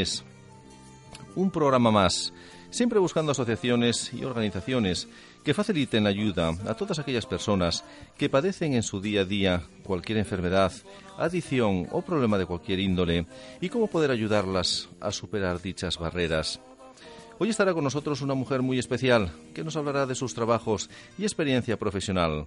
Es un programa más, siempre buscando asociaciones y organizaciones que faciliten ayuda a todas aquellas personas que padecen en su día a día cualquier enfermedad, adicción o problema de cualquier índole y cómo poder ayudarlas a superar dichas barreras. Hoy estará con nosotros una mujer muy especial que nos hablará de sus trabajos y experiencia profesional.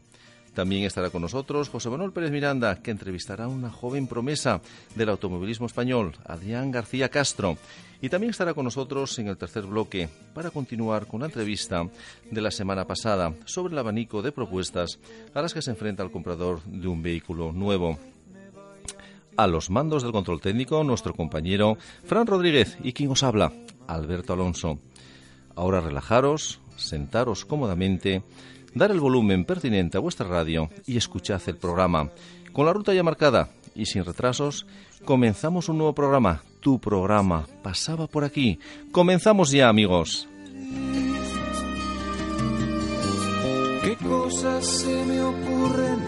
También estará con nosotros José Manuel Pérez Miranda, que entrevistará a una joven promesa del automovilismo español, Adrián García Castro. Y también estará con nosotros en el tercer bloque para continuar con la entrevista de la semana pasada sobre el abanico de propuestas a las que se enfrenta el comprador de un vehículo nuevo. A los mandos del control técnico, nuestro compañero Fran Rodríguez y quien os habla, Alberto Alonso. Ahora relajaros, sentaros cómodamente dar el volumen pertinente a vuestra radio y escuchad el programa. Con la ruta ya marcada y sin retrasos, comenzamos un nuevo programa. Tu programa pasaba por aquí. Comenzamos ya, amigos. ¿Qué cosas se me ocurren?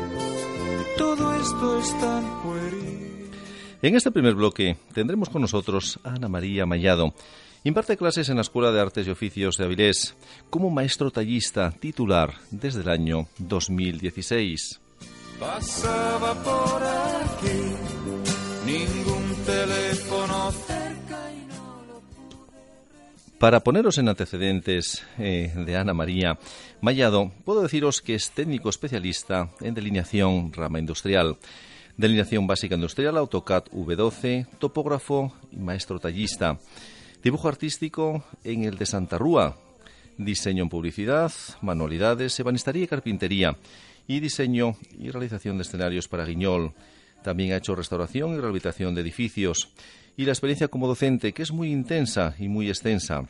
Todo esto es tan En este primer bloque tendremos con nosotros a Ana María Mayado Imparte clases en la Escuela de Artes y Oficios de Avilés como maestro tallista titular desde el año 2016. Pasaba por aquí, ningún teléfono Para poneros en antecedentes eh, de Ana María Mayado, puedo deciros que es técnico especialista en delineación rama industrial. Delineación básica industrial, AutoCAD V12, topógrafo y maestro tallista. Dibujo artístico en el de Santa Rúa. Diseño en publicidad, manualidades, ebanistería y carpintería. Y diseño y realización de escenarios para Guiñol. También ha hecho restauración y rehabilitación de edificios. Y la experiencia como docente, que es muy intensa y muy extensa.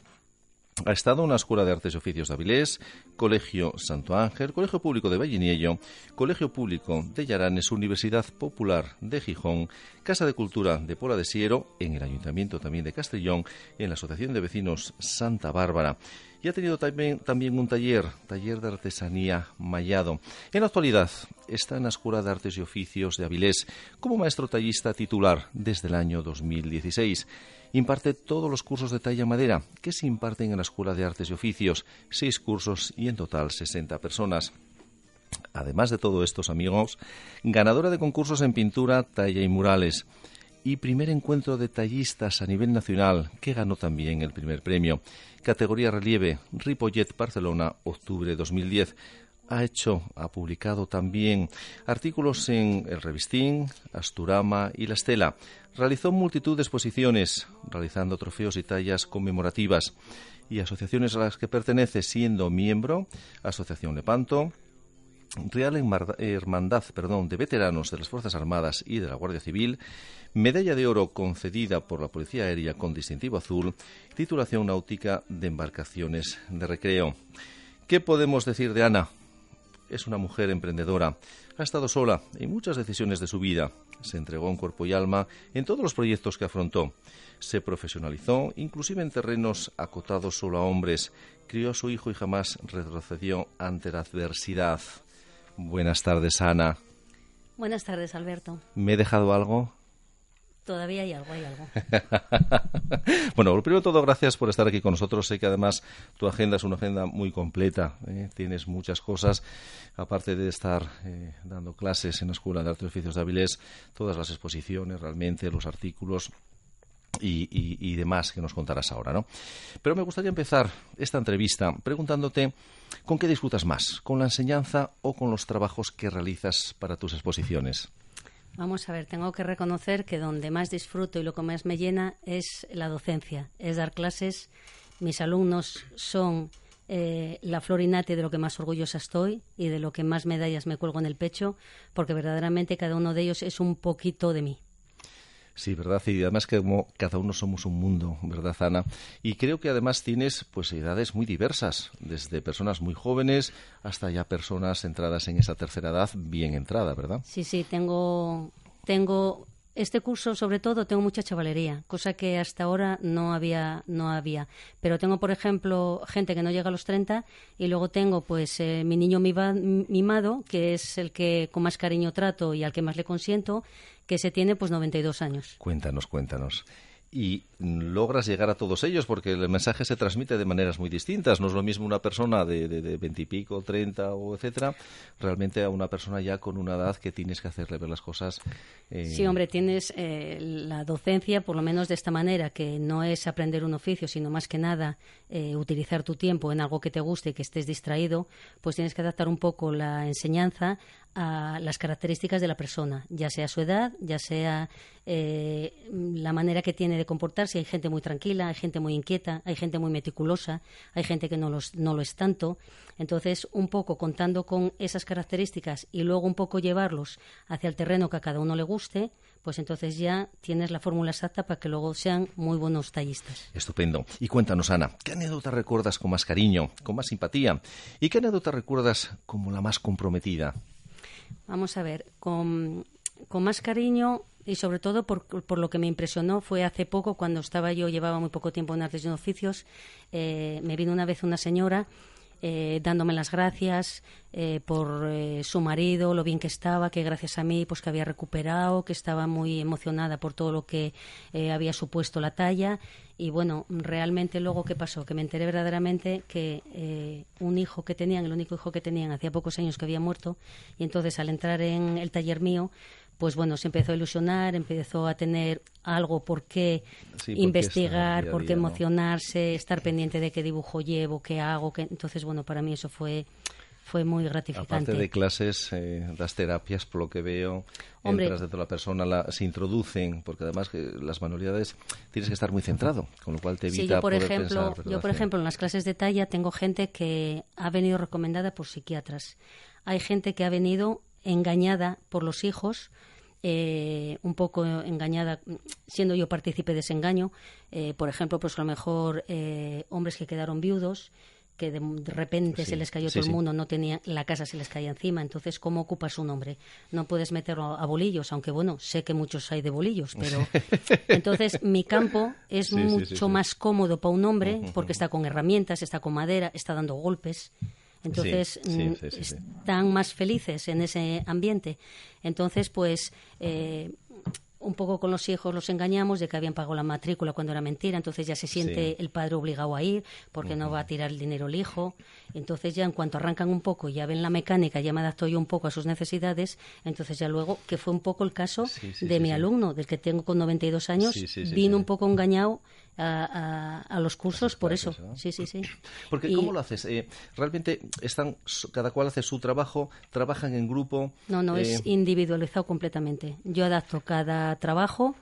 Ha estado en la Escuela de Artes y Oficios de Avilés, Colegio Santo Ángel, Colegio Público de Valliniello, Colegio Público de Llaranes, Universidad Popular de Gijón, Casa de Cultura de Pola de Siero, en el Ayuntamiento también de Castellón, en la Asociación de Vecinos Santa Bárbara. Y ha tenido también, también un taller, taller de artesanía Mallado. En la actualidad está en la Escuela de Artes y Oficios de Avilés como maestro tallista titular desde el año 2016 imparte todos los cursos de talla madera que se imparten en la Escuela de Artes y Oficios, seis cursos y en total 60 personas. Además de todo estos amigos, ganadora de concursos en pintura, talla y murales y primer encuentro de tallistas a nivel nacional, que ganó también el primer premio. Categoría relieve, Ripollet, Barcelona, octubre 2010 ha hecho, ha publicado también artículos en El Revistín, Asturama y La Estela. Realizó multitud de exposiciones, realizando trofeos y tallas conmemorativas y asociaciones a las que pertenece siendo miembro, Asociación Lepanto, Real Hermandad de Veteranos de las Fuerzas Armadas y de la Guardia Civil, medalla de oro concedida por la Policía Aérea con distintivo azul, titulación náutica de embarcaciones de recreo. ¿Qué podemos decir de Ana? Es una mujer emprendedora. Ha estado sola en muchas decisiones de su vida. Se entregó en cuerpo y alma en todos los proyectos que afrontó. Se profesionalizó, inclusive en terrenos acotados solo a hombres. Crió a su hijo y jamás retrocedió ante la adversidad. Buenas tardes, Ana. Buenas tardes, Alberto. ¿Me he dejado algo? Todavía hay algo, hay algo. bueno, primero de todo, gracias por estar aquí con nosotros. Sé que además tu agenda es una agenda muy completa. ¿eh? Tienes muchas cosas. Aparte de estar eh, dando clases en la Escuela de Arte y Oficios de Avilés, todas las exposiciones, realmente, los artículos. Y, y, demás que nos contarás ahora, ¿no? Pero me gustaría empezar esta entrevista preguntándote con qué disfrutas más, con la enseñanza o con los trabajos que realizas para tus exposiciones. Vamos a ver, tengo que reconocer que donde más disfruto y lo que más me llena es la docencia, es dar clases. Mis alumnos son eh, la florinate de lo que más orgullosa estoy y de lo que más medallas me cuelgo en el pecho, porque verdaderamente cada uno de ellos es un poquito de mí. Sí, ¿verdad? Y además que como cada uno somos un mundo, ¿verdad, Ana? Y creo que además tienes pues edades muy diversas, desde personas muy jóvenes hasta ya personas entradas en esa tercera edad bien entrada, ¿verdad? Sí, sí, tengo tengo este curso, sobre todo, tengo mucha chavalería, cosa que hasta ahora no había, no había. Pero tengo, por ejemplo, gente que no llega a los 30 y luego tengo, pues, eh, mi niño mimado, que es el que con más cariño trato y al que más le consiento, que se tiene, pues, 92 años. Cuéntanos, cuéntanos. Y logras llegar a todos ellos porque el mensaje se transmite de maneras muy distintas. No es lo mismo una persona de, veintipico, treinta o etcétera, realmente a una persona ya con una edad que tienes que hacerle ver las cosas. Eh, sí, hombre, tienes eh, la docencia, por lo menos de esta manera, que no es aprender un oficio, sino más que nada eh, utilizar tu tiempo en algo que te guste y que estés distraído, pues tienes que adaptar un poco la enseñanza a las características de la persona, ya sea su edad, ya sea eh, la manera que tiene de comportarse. Hay gente muy tranquila, hay gente muy inquieta, hay gente muy meticulosa, hay gente que no, no lo es tanto. Entonces, un poco contando con esas características y luego un poco llevarlos hacia el terreno que a cada uno le guste, pues entonces ya tienes la fórmula exacta para que luego sean muy buenos tallistas. Estupendo. Y cuéntanos, Ana, ¿qué anécdota recuerdas con más cariño, con más simpatía? ¿Y qué anécdota recuerdas como la más comprometida? Vamos a ver, con, más cariño y sobre todo por, por, lo que me impresionó fue hace poco cuando estaba yo, llevaba muy poco tiempo en artes y oficios, eh, me vino una vez una señora eh, dándome las gracias eh, por su marido, lo bien que estaba, que gracias a mí pues que había recuperado, que estaba muy emocionada por todo lo que había supuesto la talla. Y bueno, realmente luego qué pasó, que me enteré verdaderamente que eh, un hijo que tenían, el único hijo que tenían, hacía pocos años que había muerto, y entonces al entrar en el taller mío, pues bueno, se empezó a ilusionar, empezó a tener algo por qué investigar, por qué emocionarse, estar pendiente de qué dibujo llevo, qué hago, qué... entonces bueno, para mí eso fue fue muy gratificante. Aparte de clases, eh, las terapias, por lo que veo, entras dentro de la persona, la, se introducen, porque además las manualidades tienes que estar muy centrado, con lo cual te evita sí, yo por poder ejemplo, Yo, por ejemplo, en las clases de talla tengo gente que ha venido recomendada por psiquiatras. Hay gente que ha venido engañada por los hijos, eh, un poco engañada, siendo yo partícipe de ese engaño. Eh, por ejemplo, pues a lo mejor eh, hombres que quedaron viudos que de, repente se les cayó todo el mundo, no tenía, la casa se les caía encima. Entonces, ¿cómo ocupas un hombre? No puedes meterlo a, bolillos, aunque bueno, sé que muchos hay de bolillos, pero entonces mi campo es mucho más cómodo para un hombre porque está con herramientas, está con madera, está dando golpes. Entonces mm, están más felices en ese ambiente. Entonces, pues eh, un poco con los hijos los engañamos de que habían pagado la matrícula cuando era mentira, entonces ya se siente el padre obligado a ir porque no va a tirar el dinero el hijo. Entonces ya en cuanto arrancan un poco y ya ven la mecánica, ya me adapto yo un poco a sus necesidades, entonces ya luego, que fue un poco el caso de mi alumno, del que tengo con 92 años, vino un poco engañado a, los cursos por eso. Sí, sí, sí. Porque ¿cómo lo haces? Eh, realmente están, cada cual hace su trabajo, trabajan en grupo. No, no, es eh, individualizado completamente. Yo adapto cada trabajo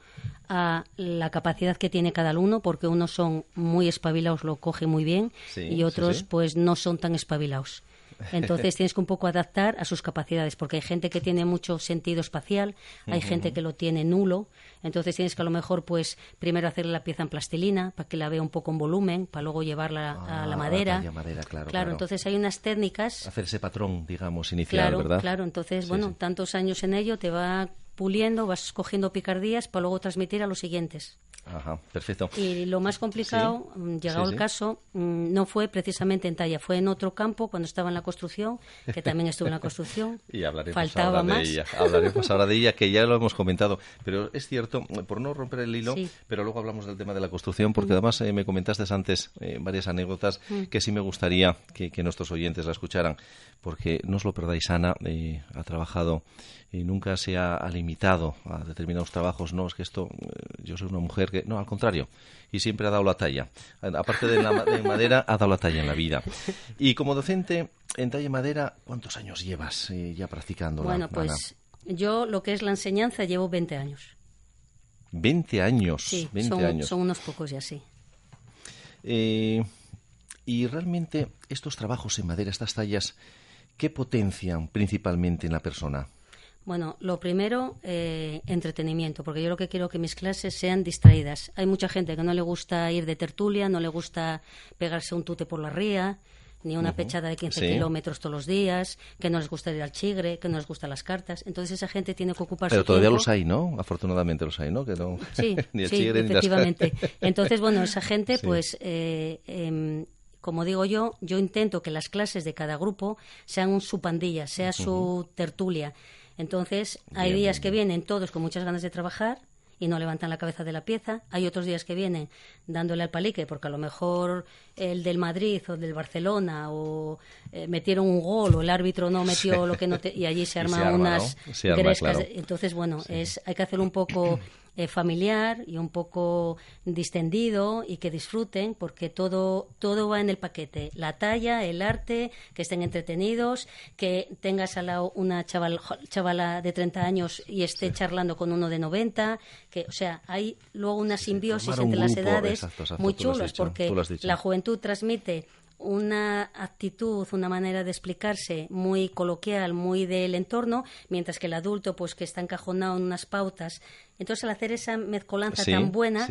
a la capacidad que tiene cada uno, porque unos son muy espabilados, lo coge muy bien, y otros pues no son tan espabilados. Entonces tienes que un poco adaptar a sus capacidades, porque hay gente que tiene mucho sentido espacial, hay gente que lo tiene nulo, entonces tienes que a lo mejor pues primero hacerle la pieza en plastilina para que la vea un poco en volumen, para luego llevarla a la ah, madera. claro, entonces hay unas técnicas. Hacer ese patrón, digamos, inicial, claro, ¿verdad? Claro, entonces, bueno, tantos años en ello te va puliendo, vas cogiendo picardías para luego transmitir a los siguientes. Ajá, perfecto. Y lo más complicado, mm, llegado el caso, mm, no fue precisamente en talla, fue en otro campo cuando estaba en la construcción, que también estuve en la construcción. y hablaremos Faltaba ahora de ella. Hablaremos ahora de ella, que ya lo hemos comentado. Pero es cierto, por no romper el hilo, pero luego hablamos del tema de la construcción, porque además eh, me comentaste antes eh, varias anécdotas mm. que sí me gustaría que, que, nuestros oyentes la escucharan, porque no os lo perdáis, Ana, eh, ha trabajado y nunca se ha, limitado a determinados trabajos. No, es que esto, yo soy una mujer que, no, al contrario, y siempre ha dado la talla. Aparte de, la, madera, ha dado la talla en la vida. Y como docente en talla madera, ¿cuántos años llevas eh, ya practicando? Bueno, pues yo lo que es la enseñanza llevo 20 años. 20 años. Sí, 20 son, años. son unos pocos ya, sí. Eh, y realmente estos trabajos en madera, estas tallas, ¿qué potencian principalmente en la persona? Bueno, lo primero, eh, entretenimiento, porque yo lo que quiero que mis clases sean distraídas. Hay mucha gente que no le gusta ir de tertulia, no le gusta pegarse un tute por la ría, ni una pechada de 15 kilómetros todos los días, que no les gusta ir al chigre, que no les gustan las cartas. Entonces esa gente tiene que ocuparse. Pero todavía los hay, ¿no? Afortunadamente los hay, ¿no? Que no... Sí, ni el sí, efectivamente. Entonces, bueno, esa gente, pues. Eh, em, como digo yo, yo intento que las clases de cada grupo sean su pandilla, sea su tertulia. Entonces, hay días que vienen todos con muchas ganas de trabajar y no levantan la cabeza de la pieza. Hay otros días que vienen dándole al palique porque a lo mejor el del Madrid o del Barcelona o eh, metieron un gol o el árbitro no metió lo que no y allí se arman unas grescas. Entonces, bueno, es hay que hacer un poco eh, familiar y un poco distendido y que disfruten porque todo, todo va en el paquete. La talla, el arte, que estén entretenidos, que tengas al lado una chaval, chavala de 30 años y esté charlando con uno de 90, que, o sea, hay luego una simbiosis entre las edades muy chulas porque la juventud transmite una actitud, una manera de explicarse muy coloquial, muy del entorno, mientras que el adulto, pues que está encajonado en unas pautas. Entonces, al hacer esa mezcolanza tan buena,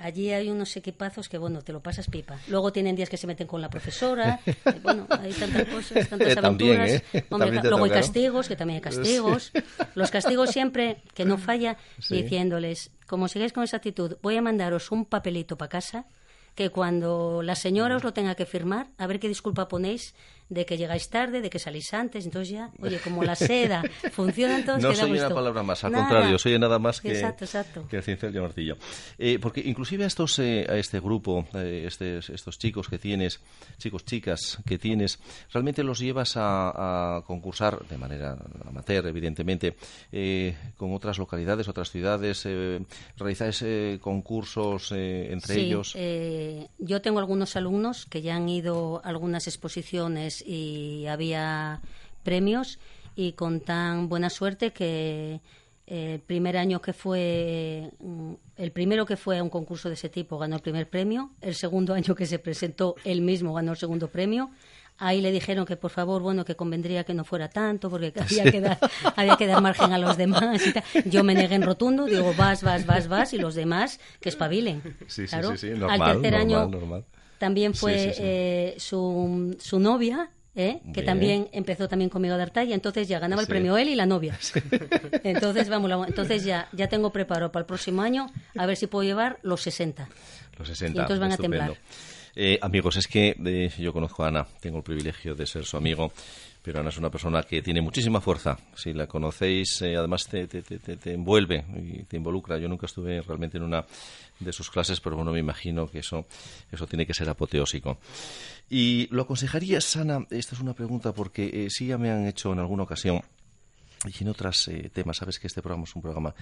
allí hay unos equipazos que, bueno, te lo pasas pipa. Luego tienen días que se meten con la profesora, bueno, hay tantas cosas, tantas aventuras. ¿eh? luego hay castigos, que también hay castigos. Los castigos siempre, que no falla, diciéndoles, como sigáis con esa actitud, voy a mandaros un papelito para casa que cuando la señora os lo tenga que firmar, a ver qué disculpa ponéis de que llegáis tarde, de que salís antes, entonces ya, oye, como la seda funciona todos, No soy una palabra más, al contrario, soy nada más que, exacto, exacto. que el cincel de martillo. Eh, porque inclusive a estos, eh, a este grupo, eh, este, estos chicos que tienes, chicos, chicas que tienes, realmente los llevas a, concursar de manera amateur, evidentemente, con otras localidades, otras ciudades, realizáis concursos entre sí, ellos. yo tengo algunos alumnos que ya han ido a algunas exposiciones y había premios y con tan buena suerte que el primer año que fue el primero que fue a un concurso de ese tipo ganó el primer premio el segundo año que se presentó él mismo ganó el segundo premio. Ahí le dijeron que por favor bueno que convendría que no fuera tanto porque había que dar había que dar margen a los demás yo me negué en rotundo digo vas vas vas vas y los demás que espabilen. Claro. al tercer año también fue eh, su, su novia, ¿eh? que también empezó también conmigo a dar talla, entonces ya ganaba el premio él y la novia. Entonces, vamos, entonces ya, ya tengo preparado para el próximo año a ver si puedo llevar los 60. Los 60. Y entonces van a temblar. Eh, amigos, es que yo conozco a Ana, tengo el privilegio de ser su amigo pero Ana es una persona que tiene muchísima fuerza. Si la conocéis, eh, además te, te, te, te, envuelve y te involucra. Yo nunca estuve realmente en una de sus clases, pero bueno, me imagino que eso, eso tiene que ser apoteósico. ¿Y lo aconsejarías, Ana? Esta es una pregunta porque eh, sí ya me han hecho en alguna ocasión y en otros eh, temas, sabes que este programa es un programa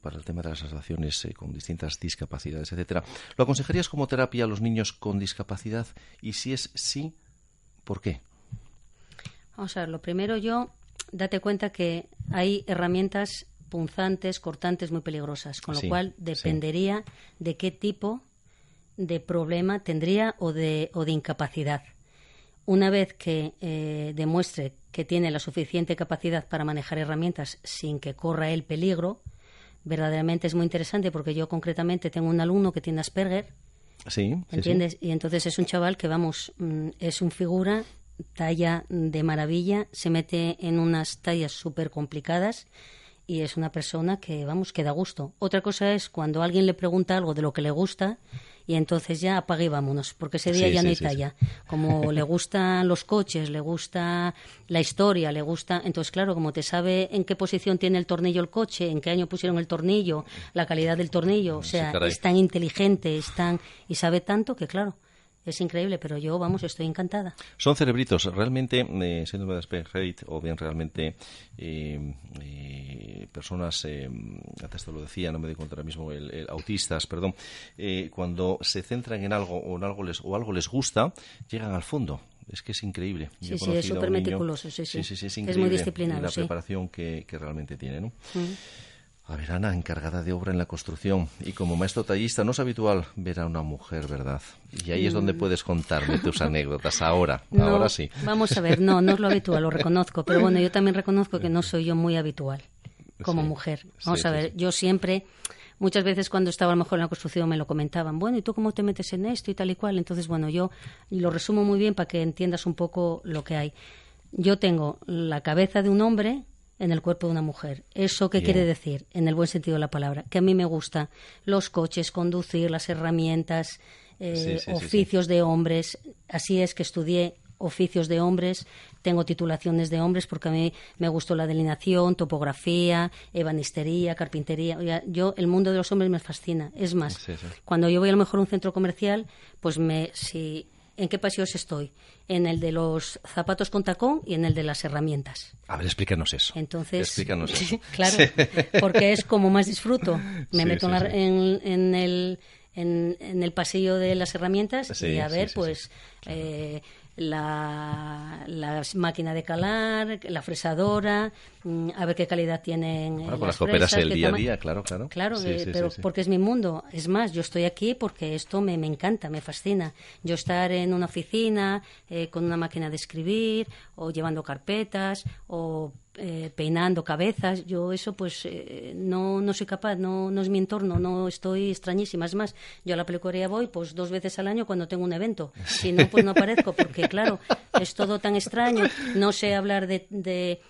para el tema de las asociaciones con distintas discapacidades, etcétera. ¿Lo aconsejarías como terapia a los niños con discapacidad? Y si es sí, ¿por qué? Vamos a ver, lo primero yo, date cuenta que hay herramientas punzantes, cortantes muy peligrosas, con lo cual dependería de qué tipo de problema tendría o de, o de incapacidad. Una vez que eh, demuestre que tiene la suficiente capacidad para manejar herramientas sin que corra el peligro, verdaderamente es muy interesante porque yo concretamente tengo un alumno que tiene Asperger. Sí, ¿Entiendes? Y entonces es un chaval que, vamos, mm, es un figura talla de maravilla, se mete en unas tallas súper complicadas y es una persona que, vamos, que da gusto. Otra cosa es cuando alguien le pregunta algo de lo que le gusta y entonces ya apague y vámonos, porque ese día ya no hay talla. Como le gustan los coches, le gusta la historia, le gusta. Entonces, claro, como te sabe en qué posición tiene el tornillo el coche, en qué año pusieron el tornillo, la calidad del tornillo, o sea, es tan inteligente, es tan. y sabe tanto que, claro es increíble, pero yo, vamos, estoy encantada. Son cerebritos, realmente, eh, síndrome de Asperger o bien realmente eh, eh, personas, eh, antes te lo decía, no me doy cuenta ahora mismo, el, autistas, perdón, cuando se centran en algo o en algo les, o algo les gusta, llegan al fondo. Es que es increíble. Sí, sí, es súper meticuloso, sí, sí. sí, es, es muy disciplinado. La preparación que, que realmente tiene, ¿no? Mm. Ver, Ana, encargada de obra en la construcción y como maestro tallista no es habitual ver a una mujer, ¿verdad? Y ahí es donde mm. puedes contarme tus anécdotas ahora, ahora sí. Vamos a ver, no, no es lo habitual, lo reconozco, pero bueno, yo también reconozco que no soy yo muy habitual como mujer. Vamos a ver, yo siempre, muchas veces cuando estaba a lo mejor en la construcción me lo comentaban, bueno, ¿y tú cómo te metes en esto y tal y cual? Entonces, bueno, yo lo resumo muy bien para que entiendas un poco lo que hay. Yo tengo la cabeza de un hombre en el cuerpo de una mujer. ¿Eso qué quiere decir? En el buen sentido de la palabra. Que a mí me gusta los coches, conducir, las herramientas, eh, oficios de hombres. Así es que estudié oficios de hombres, tengo titulaciones de hombres porque a mí me gustó la delineación, topografía, ebanistería, carpintería. Yo, el mundo de los hombres me fascina. Es más, cuando yo voy a lo mejor a un centro comercial, pues me, si, ¿en qué pasillos estoy? En el de los zapatos con tacón y en el de las herramientas. A ver, explícanos eso. Entonces, Explícanos eso. claro, porque es como más disfruto. Me Sí, meto sí, en, la- en- en el, en, en el pasillo de las herramientas y a ver, pues, eh, la, la máquina de calar, la fresadora, a ver qué calidad tienen. eh, Bueno, con las que operas el día a día, claro, claro. Claro, Sí, eh, sí, pero sí. porque es mi mundo. Es más, yo estoy aquí porque esto me, me encanta, me fascina. Yo estar en una oficina eh, con una máquina de escribir o llevando carpetas o eh, peinando cabezas, yo eso pues eh, no, no soy capaz, no, no es mi entorno, no estoy extrañísima. Es más, yo a la peluquería voy pues dos veces al año cuando tengo un evento. Si no, pues no aparezco porque claro, es todo tan extraño. No sé hablar de- de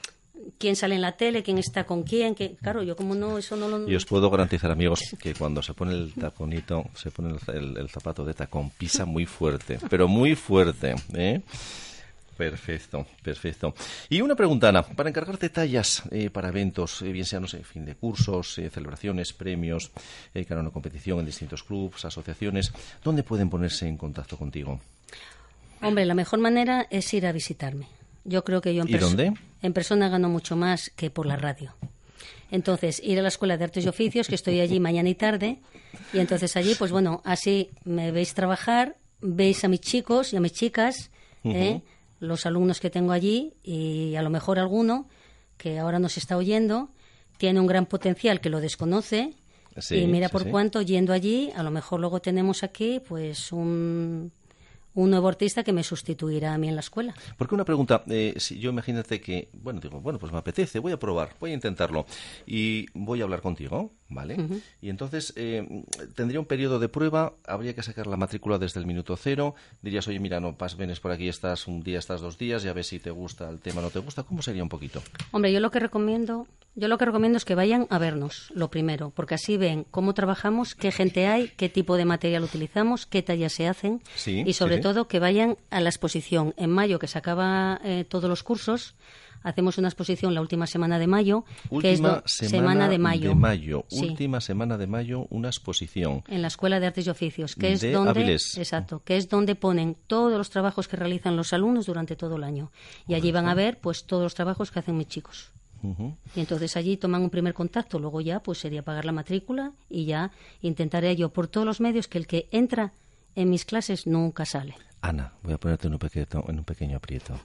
quién sale en la tele, quién está con quién, que claro, yo como no, eso no lo... Y os puedo garantizar, amigos, que cuando se pone el taconito, se pone el, el- el zapato de tacón, pisa muy fuerte, pero muy fuerte, ¿eh? Perfecto, perfecto. Y una pregunta, Ana, para encargarte tallas eh, para eventos, eh, bien sean, no sé, fin de cursos, eh, celebraciones, premios, eh, cara a una competición en distintos clubes, asociaciones, ¿dónde pueden ponerse en contacto contigo? Hombre, la mejor manera es ir a visitarme. Yo creo que yo en, ¿Y dónde? en persona gano mucho más que por la radio. Entonces, ir a la Escuela de Artes y Oficios, que estoy allí mañana y tarde, y entonces allí, pues bueno, así me veis trabajar, veis a mis chicos y a mis chicas, ¿eh? los alumnos que tengo allí, y a lo mejor alguno que ahora nos está oyendo tiene un gran potencial que lo desconoce, Sí, y mira sí, por sí. cuánto, yendo allí, a lo mejor luego tenemos aquí, pues un, un nuevo artista que me sustituirá a mí en la escuela. Porque una pregunta, eh, si yo imagínate que, bueno, digo, bueno, pues me apetece, voy a probar, voy a intentarlo y voy a hablar contigo, ¿vale? Y entonces eh, tendría un periodo de prueba, habría que sacar la matrícula desde el minuto cero, dirías, oye, mira, no, pas, venes por aquí, estás un día, estás dos días, ya ves si te gusta el tema o no te gusta, ¿cómo sería un poquito? Hombre, yo lo que recomiendo, yo lo que recomiendo es que vayan a vernos, lo primero, porque así ven cómo trabajamos, qué gente hay, qué tipo de material utilizamos, qué tallas se hacen Sí, y sobre sí. todo que vayan a la exposición en mayo que se acaba eh, todos los cursos. Hacemos una exposición la última semana de mayo, que es Última do- semana, de mayo. Sí. última semana de mayo, una exposición. en la Escuela de Artes y Oficios, que es De donde Avilés. exacto, que es donde ponen todos los trabajos que realizan los alumnos durante todo el año. Y allí van a ver pues todos los trabajos que hacen mis chicos. Y entonces allí toman un primer contacto, luego ya pues sería pagar la matrícula y ya intentaré yo por todos los medios que el que entra en mis clases nunca sale. Ana, voy a ponerte en un, pequeño, en un pequeño aprieto.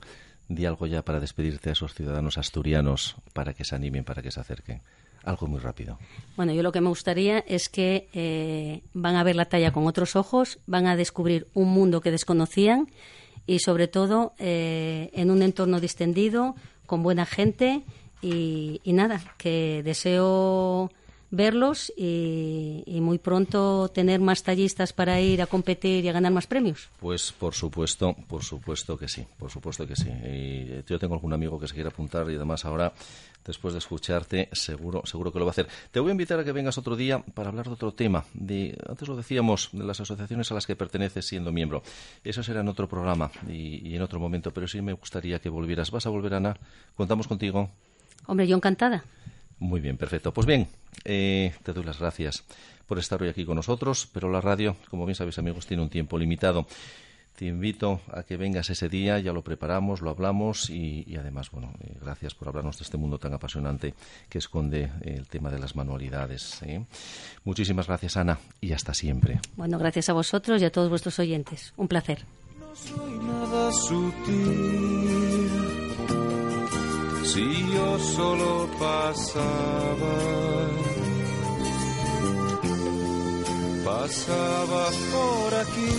Di algo ya para despedirte a esos ciudadanos asturianos para que se animen, para que se acerquen. Algo muy rápido. Bueno, yo lo que me gustaría es que eh, van a ver la talla con otros ojos, van a descubrir un mundo que desconocían y sobre todo eh, en un entorno distendido, con buena gente y, y nada, que deseo verlos y, y muy pronto tener más tallistas para ir a competir y a ganar más premios. Pues por supuesto, por supuesto que sí, por supuesto que sí. Y eh, yo tengo algún amigo que se quiere apuntar y además ahora, después de escucharte, seguro, seguro que lo va a hacer. Te voy a invitar a que vengas otro día para hablar de otro tema. De, antes lo decíamos, de las asociaciones a las que perteneces siendo miembro. Eso será en otro programa y, y en otro momento, pero sí me gustaría que volvieras. ¿Vas a volver, Ana? ¿Contamos contigo? Hombre, yo encantada. Muy bien, perfecto. Pues bien, eh, te doy las gracias por estar hoy aquí con nosotros, pero la radio, como bien sabéis amigos, tiene un tiempo limitado. Te invito a que vengas ese día, ya lo preparamos, lo hablamos y, y además, bueno, eh, gracias por hablarnos de este mundo tan apasionante que esconde eh, el tema de las manualidades. ¿eh? Muchísimas gracias, Ana, y hasta siempre. Bueno, gracias a vosotros y a todos vuestros oyentes. Un placer. No soy nada sutil. Si yo solo pasaba, pasaba por aquí,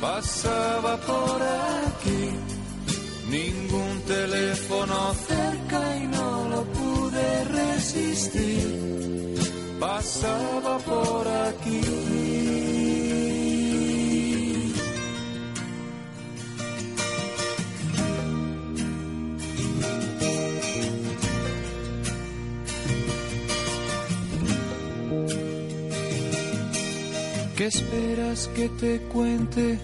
pasaba por aquí. Ningún teléfono cerca y no lo pude resistir. Pasaba por aquí. ¿Qué esperas que te cuente?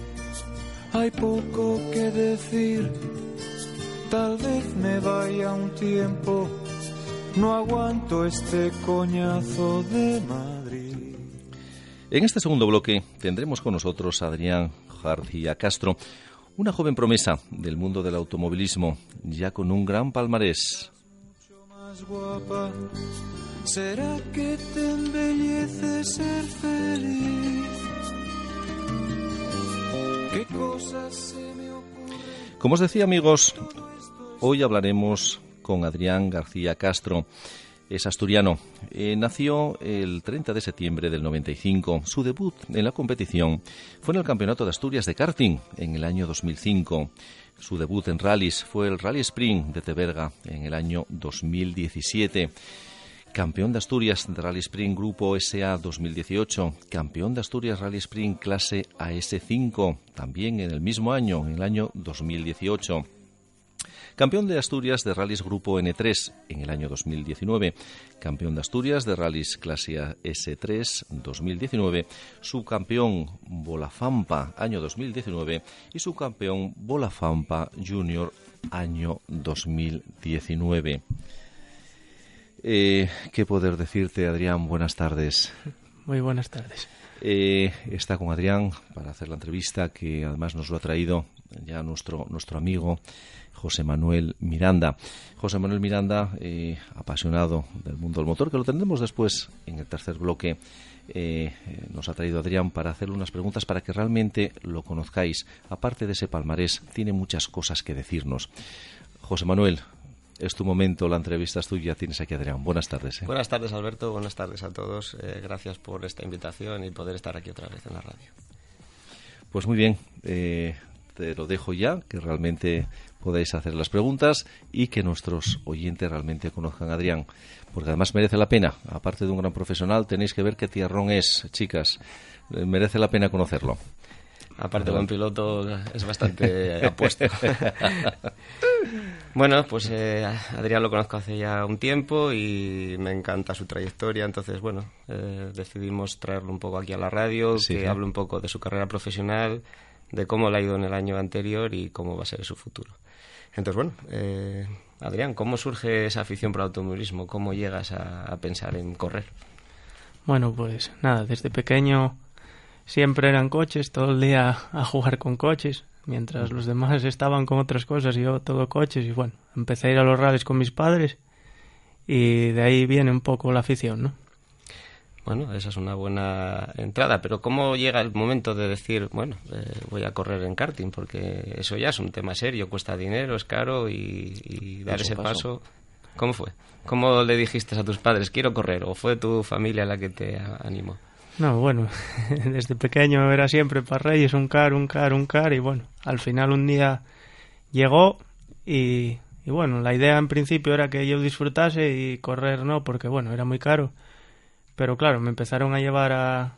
Hay poco que decir. Tal vez me vaya un tiempo, no aguanto este coñazo de Madrid. En este segundo bloque tendremos con nosotros a Adrián García Castro, una joven promesa del mundo del automovilismo, ya con un gran palmarés. Más guapa, ¿será que te embellece ser feliz? ¿Qué cosas se me ocurren? Como os decía amigos, hoy hablaremos con Adrián García Castro. Es asturiano. Eh, nació el 30 de septiembre del 95. Su debut en la competición fue en el Campeonato de Asturias de karting en el año 2005. Su debut en rallies fue el Rally Spring de Teberga en el año 2017. Campeón de Asturias de Rally Spring Grupo SA 2018. Campeón de Asturias Rally Spring clase AS5 también en el mismo año, en el año 2018 campeón de Asturias de Rallys Grupo N3 en el año 2019, campeón de Asturias de Rallys Clase S3 2019, subcampeón Bolafampa año 2019 y subcampeón Bolafampa Junior año 2019. Eh, ¿Qué poder decirte, Adrián? Buenas tardes. Muy buenas tardes. Eh, está con Adrián para hacer la entrevista que además nos lo ha traído ya nuestro, nuestro amigo José Manuel Miranda. José Manuel Miranda, eh, apasionado del mundo del motor, que lo tendremos después en el tercer bloque. Eh, nos ha traído Adrián para hacerle unas preguntas para que realmente lo conozcáis. Aparte de ese palmarés, tiene muchas cosas que decirnos. José Manuel, es tu momento, la entrevista es tuya, tienes aquí Adrián. Buenas tardes. ¿eh? Buenas tardes, Alberto, buenas tardes a todos. gracias por esta invitación y poder estar aquí otra vez en la radio. Pues muy bien, te lo dejo ya, que realmente podáis hacer las preguntas y que nuestros oyentes realmente conozcan a Adrián, porque además merece la pena. Aparte de un gran profesional, tenéis que ver qué tierrón es, chicas. Eh, merece la pena conocerlo. Aparte, buen piloto es bastante apuesto. bueno, pues eh, Adrián lo conozco hace ya un tiempo y me encanta su trayectoria. Entonces, bueno, eh, decidimos traerlo un poco aquí a la radio, que hable un poco de su carrera profesional, de cómo le ha ido en el año anterior y cómo va a ser su futuro. Entonces, bueno, eh, Adrián, ¿cómo surge esa afición por el automovilismo? ¿Cómo llegas a, pensar en correr? Bueno, pues nada, desde pequeño siempre eran coches, todo el día a jugar con coches, mientras los demás estaban con otras cosas y yo todo coches y bueno, empecé a ir a los rallies con mis padres y de ahí viene un poco la afición, ¿no? Bueno, esa es una buena entrada, pero ¿cómo llega el momento de decir, bueno, eh, voy a correr en karting? Porque eso ya es un tema serio, cuesta dinero, es caro y, dar ese paso. ¿Cómo fue? ¿Cómo le dijiste a tus padres, quiero correr? ¿O fue tu familia la que te animó? No, bueno, desde pequeño era siempre para Reyes un car, un car, un car y bueno, al final un día llegó y, y bueno, la idea en principio era que yo disfrutase y correr no, porque bueno, era muy caro pero claro, me empezaron a llevar a,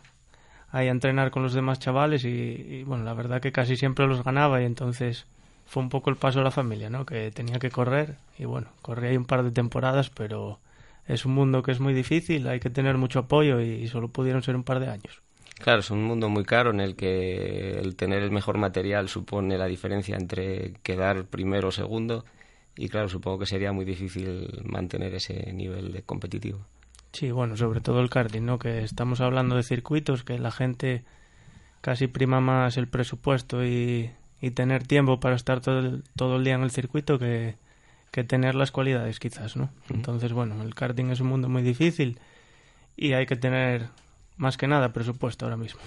a, entrenar con los demás chavales y, bueno, la verdad que casi siempre los ganaba y entonces fue un poco el paso de la familia, ¿no? Que tenía que correr y bueno, corrí ahí un par de temporadas, pero es un mundo que es muy difícil, hay que tener mucho apoyo y, solo pudieron ser un par de años. Claro, es un mundo muy caro en el que el tener el mejor material supone la diferencia entre quedar primero o segundo y claro, supongo que sería muy difícil mantener ese nivel de competitivo. Sí, bueno, sobre todo el karting, ¿no? Que estamos hablando de circuitos, que la gente casi prima más el presupuesto y, y tener tiempo para estar todo el, todo el día en el circuito que, que tener las cualidades quizás, ¿no? Entonces, bueno, el karting es un mundo muy difícil y hay que tener más que nada presupuesto ahora mismo.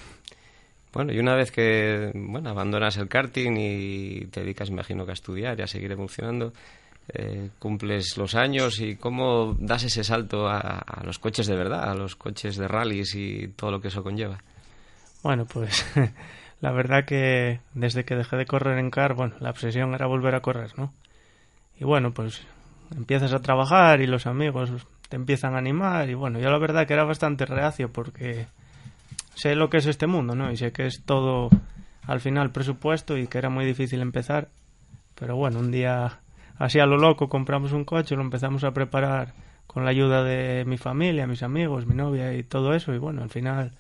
Bueno, y una vez que bueno, abandonas el karting y te dedicas, imagino, que a estudiar y a seguir evolucionando, eh, cumples los años y cómo das ese salto a, los coches de verdad, a los coches de rallies y todo lo que eso conlleva. Bueno, pues la verdad que desde que dejé de correr en car, bueno, la obsesión era volver a correr, ¿no? Y bueno, pues empiezas a trabajar y los amigos te empiezan a animar y bueno, yo la verdad que era bastante reacio porque sé lo que es este mundo, ¿no? Y sé que es todo al final presupuesto y que era muy difícil empezar, pero bueno, un día así a lo loco compramos un coche, lo empezamos a preparar con la ayuda de mi familia, mis amigos, mi novia y todo eso y bueno, al final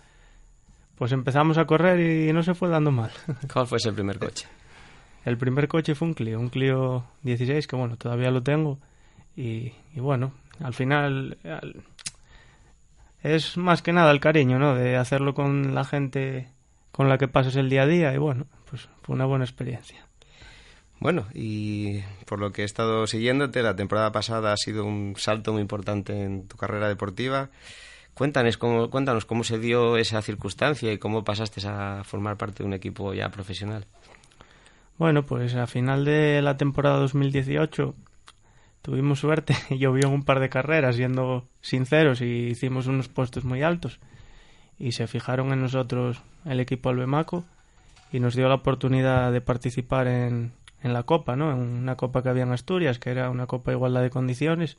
pues empezamos a correr y no se fue dando mal. ¿Cuál fue ese primer coche? El primer coche fue un Clio, un Clio 16, que bueno, todavía lo tengo. Y, bueno, al final es más que nada el cariño, ¿no? De hacerlo con la gente con la que pasas el día a día y bueno, pues fue una buena experiencia. Bueno, y por lo que he estado siguiéndote, la temporada pasada ha sido un salto muy importante en tu carrera deportiva. Cuéntanos cómo, cuéntanos cómo se dio esa circunstancia y cómo pasaste a formar parte de un equipo ya profesional. Bueno, pues a final de la temporada 2018 tuvimos suerte y llovió un par de carreras, siendo sinceros, y hicimos unos puestos muy altos. Y se fijaron en nosotros el equipo Albemaco y nos dio la oportunidad de participar en, en la Copa, ¿no? En una Copa que había en Asturias, que era una Copa igualdad de condiciones.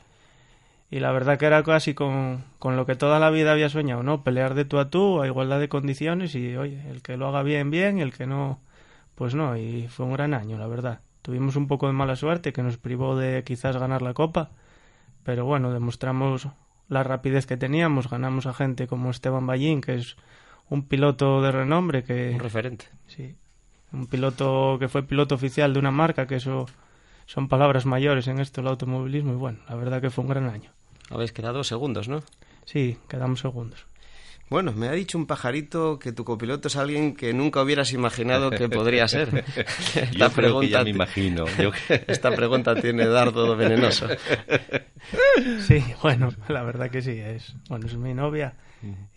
Y la verdad que era casi con, con lo que toda la vida había soñado, ¿no? Pelear de tú a tú a igualdad de condiciones y, oye, el que lo haga bien, bien, el que no, pues no. Y fue un gran año, la verdad. Tuvimos un poco de mala suerte que nos privó de quizás ganar la Copa, pero bueno, demostramos la rapidez que teníamos, ganamos a gente como Esteban Ballín, que es un piloto de renombre que... Un referente. Sí, un piloto que fue piloto oficial de una marca, que eso son palabras mayores en esto el automovilismo, y bueno, la verdad que fue un gran año. Habéis quedado segundos, ¿no? Sí, quedamos segundos. Bueno, me ha dicho un pajarito que tu copiloto es alguien que nunca hubieras imaginado que podría ser. Esta pregunta, me imagino. Esta pregunta tiene dardo venenoso. Sí, bueno, la verdad que sí es. Bueno, es mi novia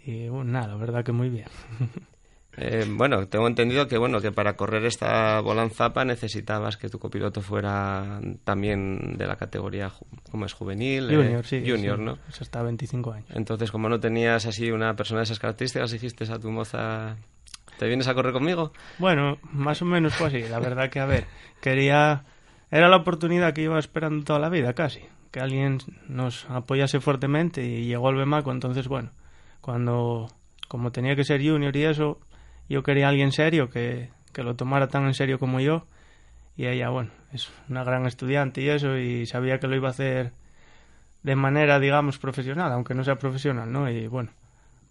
y bueno, nada, la verdad que muy bien. Eh, bueno, tengo entendido que bueno que para correr esta Volanzapa necesitabas que tu copiloto fuera también de la categoría como es juvenil, eh, junior, sí, junior, ¿no? Pues hasta 25 años. Entonces, como no tenías así una persona de esas características, dijiste a tu moza, ¿te vienes a correr conmigo? Bueno, más o menos fue así. La verdad que a ver, quería era la oportunidad que iba esperando toda la vida, casi, que alguien nos apoyase fuertemente y llegó el Bemaco, entonces bueno, cuando como tenía que ser junior y eso yo quería a alguien serio que, que lo tomara tan en serio como yo y ella, bueno, es una gran estudiante y eso y sabía que lo iba a hacer de manera, digamos, profesional, aunque no sea profesional, ¿no? Y bueno,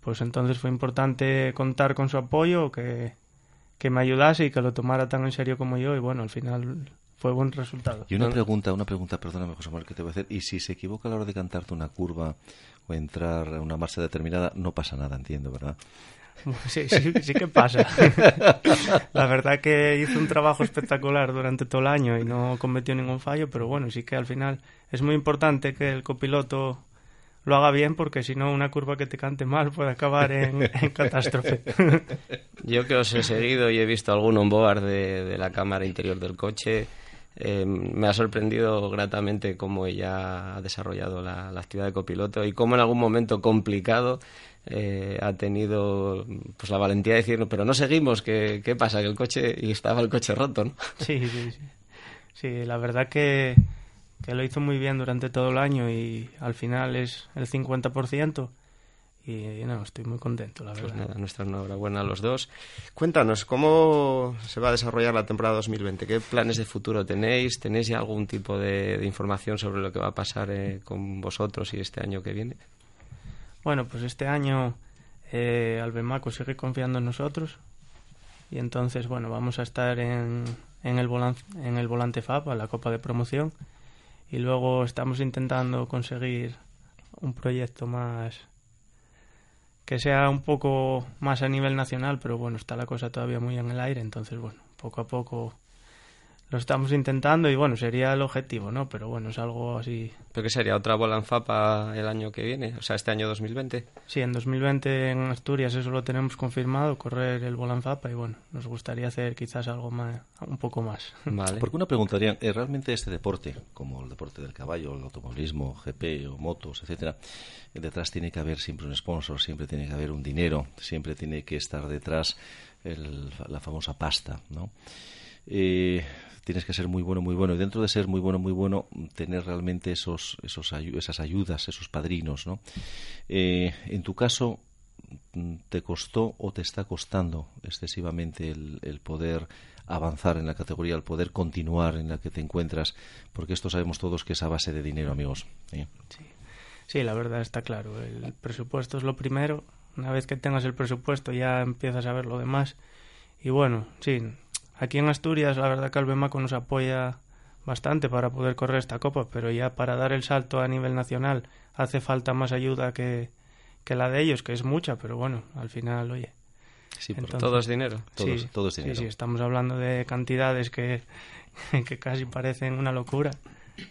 pues entonces fue importante contar con su apoyo, que, que me ayudase y que lo tomara tan en serio como yo y bueno, al final fue buen resultado. Y una pregunta, una pregunta, perdóname José Manuel, que te voy a hacer. Y si se equivoca a la hora de cantarte una curva o entrar a una marcha determinada, no pasa nada, entiendo, ¿verdad? Sí, sí, sí que pasa. La verdad que hizo un trabajo espectacular durante todo el año y no cometió ningún fallo, pero bueno, sí que al final es muy importante que el copiloto lo haga bien porque si no una curva que te cante mal puede acabar en, catástrofe. Yo que os he seguido y he visto algún onboard de, de la cámara interior del coche, eh, me ha sorprendido gratamente cómo ella ha desarrollado la, la, actividad de copiloto y cómo en algún momento complicado eh, ha tenido pues la valentía de decir, pero no seguimos, ¿qué, qué pasa? Que el coche, y estaba el coche roto, ¿no? Sí, sí, sí. Sí, la verdad que, que lo hizo muy bien durante todo el año y al final es el 50% y no, estoy muy contento, la pues verdad. Pues nada, nuestra enhorabuena a los dos. Cuéntanos, ¿cómo se va a desarrollar la temporada 2020? ¿Qué planes de futuro tenéis? ¿Tenéis ya algún tipo de, de información sobre lo que va a pasar eh, con vosotros y este año que viene? Bueno, pues este año eh, Albemaco sigue confiando en nosotros. Y entonces, bueno, vamos a estar en, en, el, volante, en el volante la Copa de Promoción, y luego estamos intentando conseguir un proyecto más que sea un poco más a nivel nacional, pero bueno, está la cosa todavía muy en el aire, entonces bueno, poco a poco lo estamos intentando y bueno, sería el objetivo, ¿no? Pero bueno, es algo así. ¿Pero qué sería? ¿Otra Volanzapa el año que viene? O sea, este año 2020. Sí, en 2020 en Asturias eso lo tenemos confirmado, correr el Volanzapa y bueno, nos gustaría hacer quizás algo más, un poco más. Vale. Porque una pregunta, Adrián, ¿eh, ¿realmente este deporte, como el deporte del caballo, el automovilismo, GP o motos, etcétera, detrás tiene que haber siempre un sponsor, siempre tiene que haber un dinero, siempre tiene que estar detrás el, la famosa pasta, ¿no? Eh, tienes que ser muy bueno, muy bueno. Y dentro de ser muy bueno, muy bueno, tener realmente esos, esos esas ayudas, esos padrinos, ¿no? Eh, en tu caso, ¿te costó o te está costando excesivamente el, el, poder avanzar en la categoría, el poder continuar en la que te encuentras? Porque esto sabemos todos que es a base de dinero, amigos. ¿eh? Sí. sí, la verdad está claro. El presupuesto es lo primero. Una vez que tengas el presupuesto ya empiezas a ver lo demás. Y bueno, sí, aquí en Asturias la verdad que Albemaco nos apoya bastante para poder correr esta copa, pero ya para dar el salto a nivel nacional hace falta más ayuda que, que la de ellos, que es mucha, pero bueno, al final, oye. Sí, todo es dinero. sí, todo es dinero. Sí, sí, estamos hablando de cantidades que, que casi parecen una locura.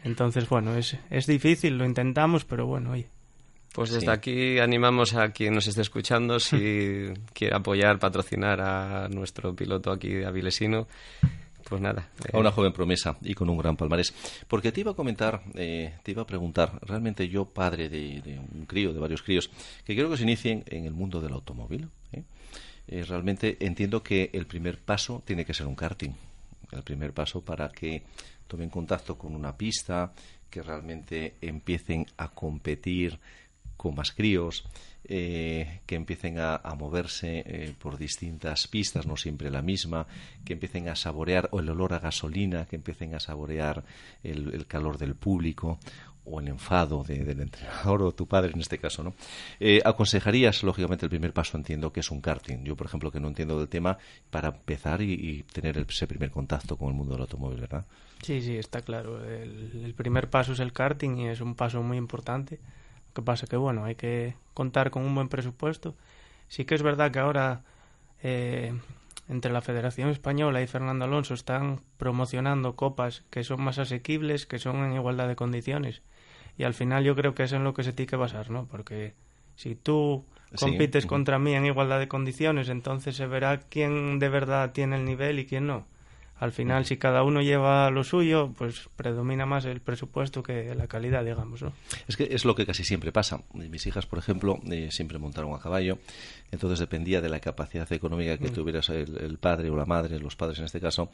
Entonces, bueno, es, es difícil, lo intentamos, pero bueno, oye. Pues desde aquí animamos a quien nos esté escuchando, si quiere apoyar, patrocinar a nuestro piloto aquí de Avilesino, pues nada. A una joven promesa y con un gran palmarés. Porque te iba a comentar, eh, te iba a preguntar, realmente yo, padre de, un crío, de varios críos, que quiero que se inicien en el mundo del automóvil, ¿eh? Eh, realmente entiendo que el primer paso tiene que ser un karting. El primer paso para que tomen contacto con una pista, que realmente empiecen a competir con más críos, eh, que empiecen a, moverse eh, por distintas pistas, no siempre la misma, que empiecen a saborear o el olor a gasolina, que empiecen a saborear el, calor del público o el enfado del entrenador o tu padre en este caso, ¿no? Eh, aconsejarías, lógicamente, el primer paso entiendo que es un karting. Yo, por ejemplo, que no entiendo del tema, para empezar y, tener ese primer contacto con el mundo del automóvil, ¿verdad? Sí, sí, está claro. el primer paso es el karting y es un paso muy importante que pasa que, bueno, hay que contar con un buen presupuesto. Sí que es verdad que ahora eh, entre la Federación Española y Fernando Alonso están promocionando copas que son más asequibles, que son en igualdad de condiciones. Y al final yo creo que eso es en lo que se tiene que basar, ¿no? Porque si tú compites contra mí en igualdad de condiciones, entonces se verá quién de verdad tiene el nivel y quién no al final si cada uno lleva lo suyo, pues predomina más el presupuesto que la calidad, digamos, ¿no? Es que es lo que casi siempre pasa. Mis hijas, por ejemplo, eh, siempre montaron a caballo, entonces dependía de la capacidad económica que mm. tuvieras el, padre o la madre, los padres en este caso,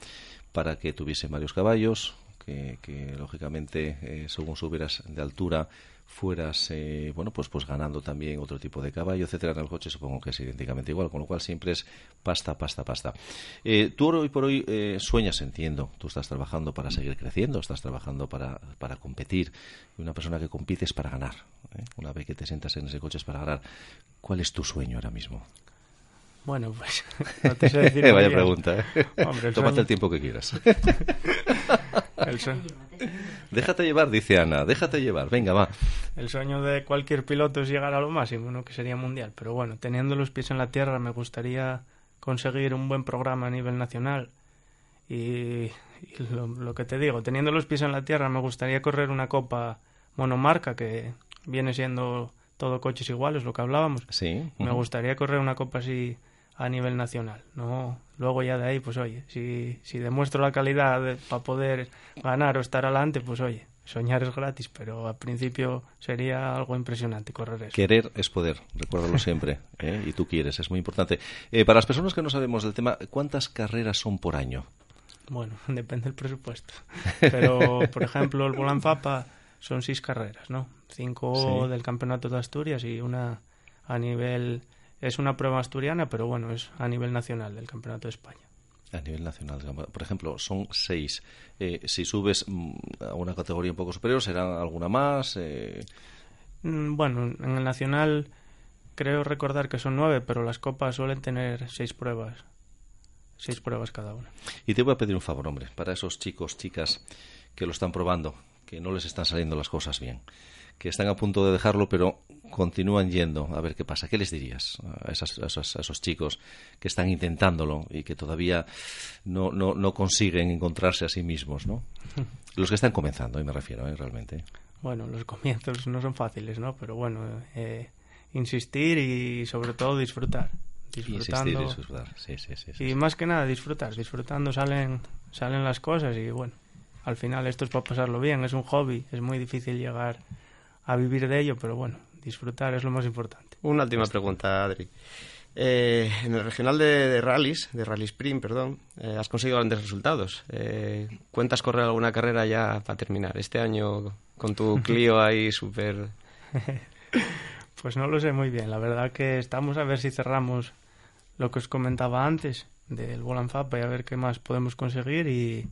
para que tuviesen varios caballos, que, lógicamente eh, según subieras de altura fueras eh, bueno pues pues ganando también otro tipo de caballo etcétera en el coche supongo que es idénticamente igual con lo cual siempre es pasta pasta pasta eh, tú hoy por hoy eh, sueñas entiendo tú estás trabajando para seguir creciendo estás trabajando para, para competir y una persona que compite es para ganar una vez que te sientas en ese coche es para ganar ¿cuál es tu sueño ahora mismo? Bueno, pues no te sé decir. Vaya pregunta, ¿eh? Tómate el tiempo que quieras. el. Déjate llevar, dice Ana, déjate llevar, venga, va. El sueño de cualquier piloto es llegar a lo máximo, ¿no? que sería mundial. Pero bueno, teniendo los pies en la tierra, me gustaría conseguir un buen programa a nivel nacional. Y, lo, que te digo, teniendo los pies en la tierra, me gustaría correr una copa monomarca que viene siendo todo coches iguales, lo que hablábamos. Sí. Me gustaría correr una copa así a nivel nacional. No, luego ya de ahí, pues oye, si, si demuestro la calidad para poder ganar o estar adelante, pues oye, soñar es gratis, pero al principio sería algo impresionante correr eso. Querer es poder, recuérdalo siempre, ¿eh? y tú quieres, es muy importante. Eh, para las personas que no sabemos del tema, ¿cuántas carreras son por año? Bueno, depende del presupuesto. Pero, por ejemplo, el Volanfapa son seis carreras, ¿no? Cinco del Campeonato de Asturias y una a nivel es una prueba asturiana, pero bueno, es a nivel nacional del Campeonato de España. A nivel nacional, por ejemplo, son seis. Eh, si subes mm, a una categoría un poco superior, ¿será alguna más? Eh... Mm, bueno, en el nacional creo recordar que son nueve, pero las copas suelen tener seis pruebas. Seis pruebas cada una. Y te voy a pedir un favor, hombre, para esos chicos, chicas que lo están probando, que no les están saliendo las cosas bien que están a punto de dejarlo, pero continúan yendo a ver qué pasa. ¿Qué les dirías a, esos, chicos que están intentándolo y que todavía no, no, consiguen encontrarse a sí mismos? ¿no? Los que están comenzando, y me refiero, ¿eh? realmente. Bueno, los comienzos no son fáciles, ¿no? Pero bueno, eh, insistir y sobre todo disfrutar. Disfrutando. disfrutar. Sí, sí, sí, y más que nada disfrutar. Disfrutando salen, salen las cosas y bueno, al final esto es para pasarlo bien. Es un hobby, es muy difícil llegar a vivir de ello, pero bueno, disfrutar es lo más importante. Una última pregunta, Adri. Eh, en el regional de, de rallies, de Rally Sprint, perdón, eh, has conseguido grandes resultados. Eh, ¿Cuentas correr alguna carrera ya para terminar? Este año con tu Clio ahí súper... pues no lo sé muy bien. La verdad que estamos a ver si cerramos lo que os comentaba antes del Volanfap y a ver qué más podemos conseguir y,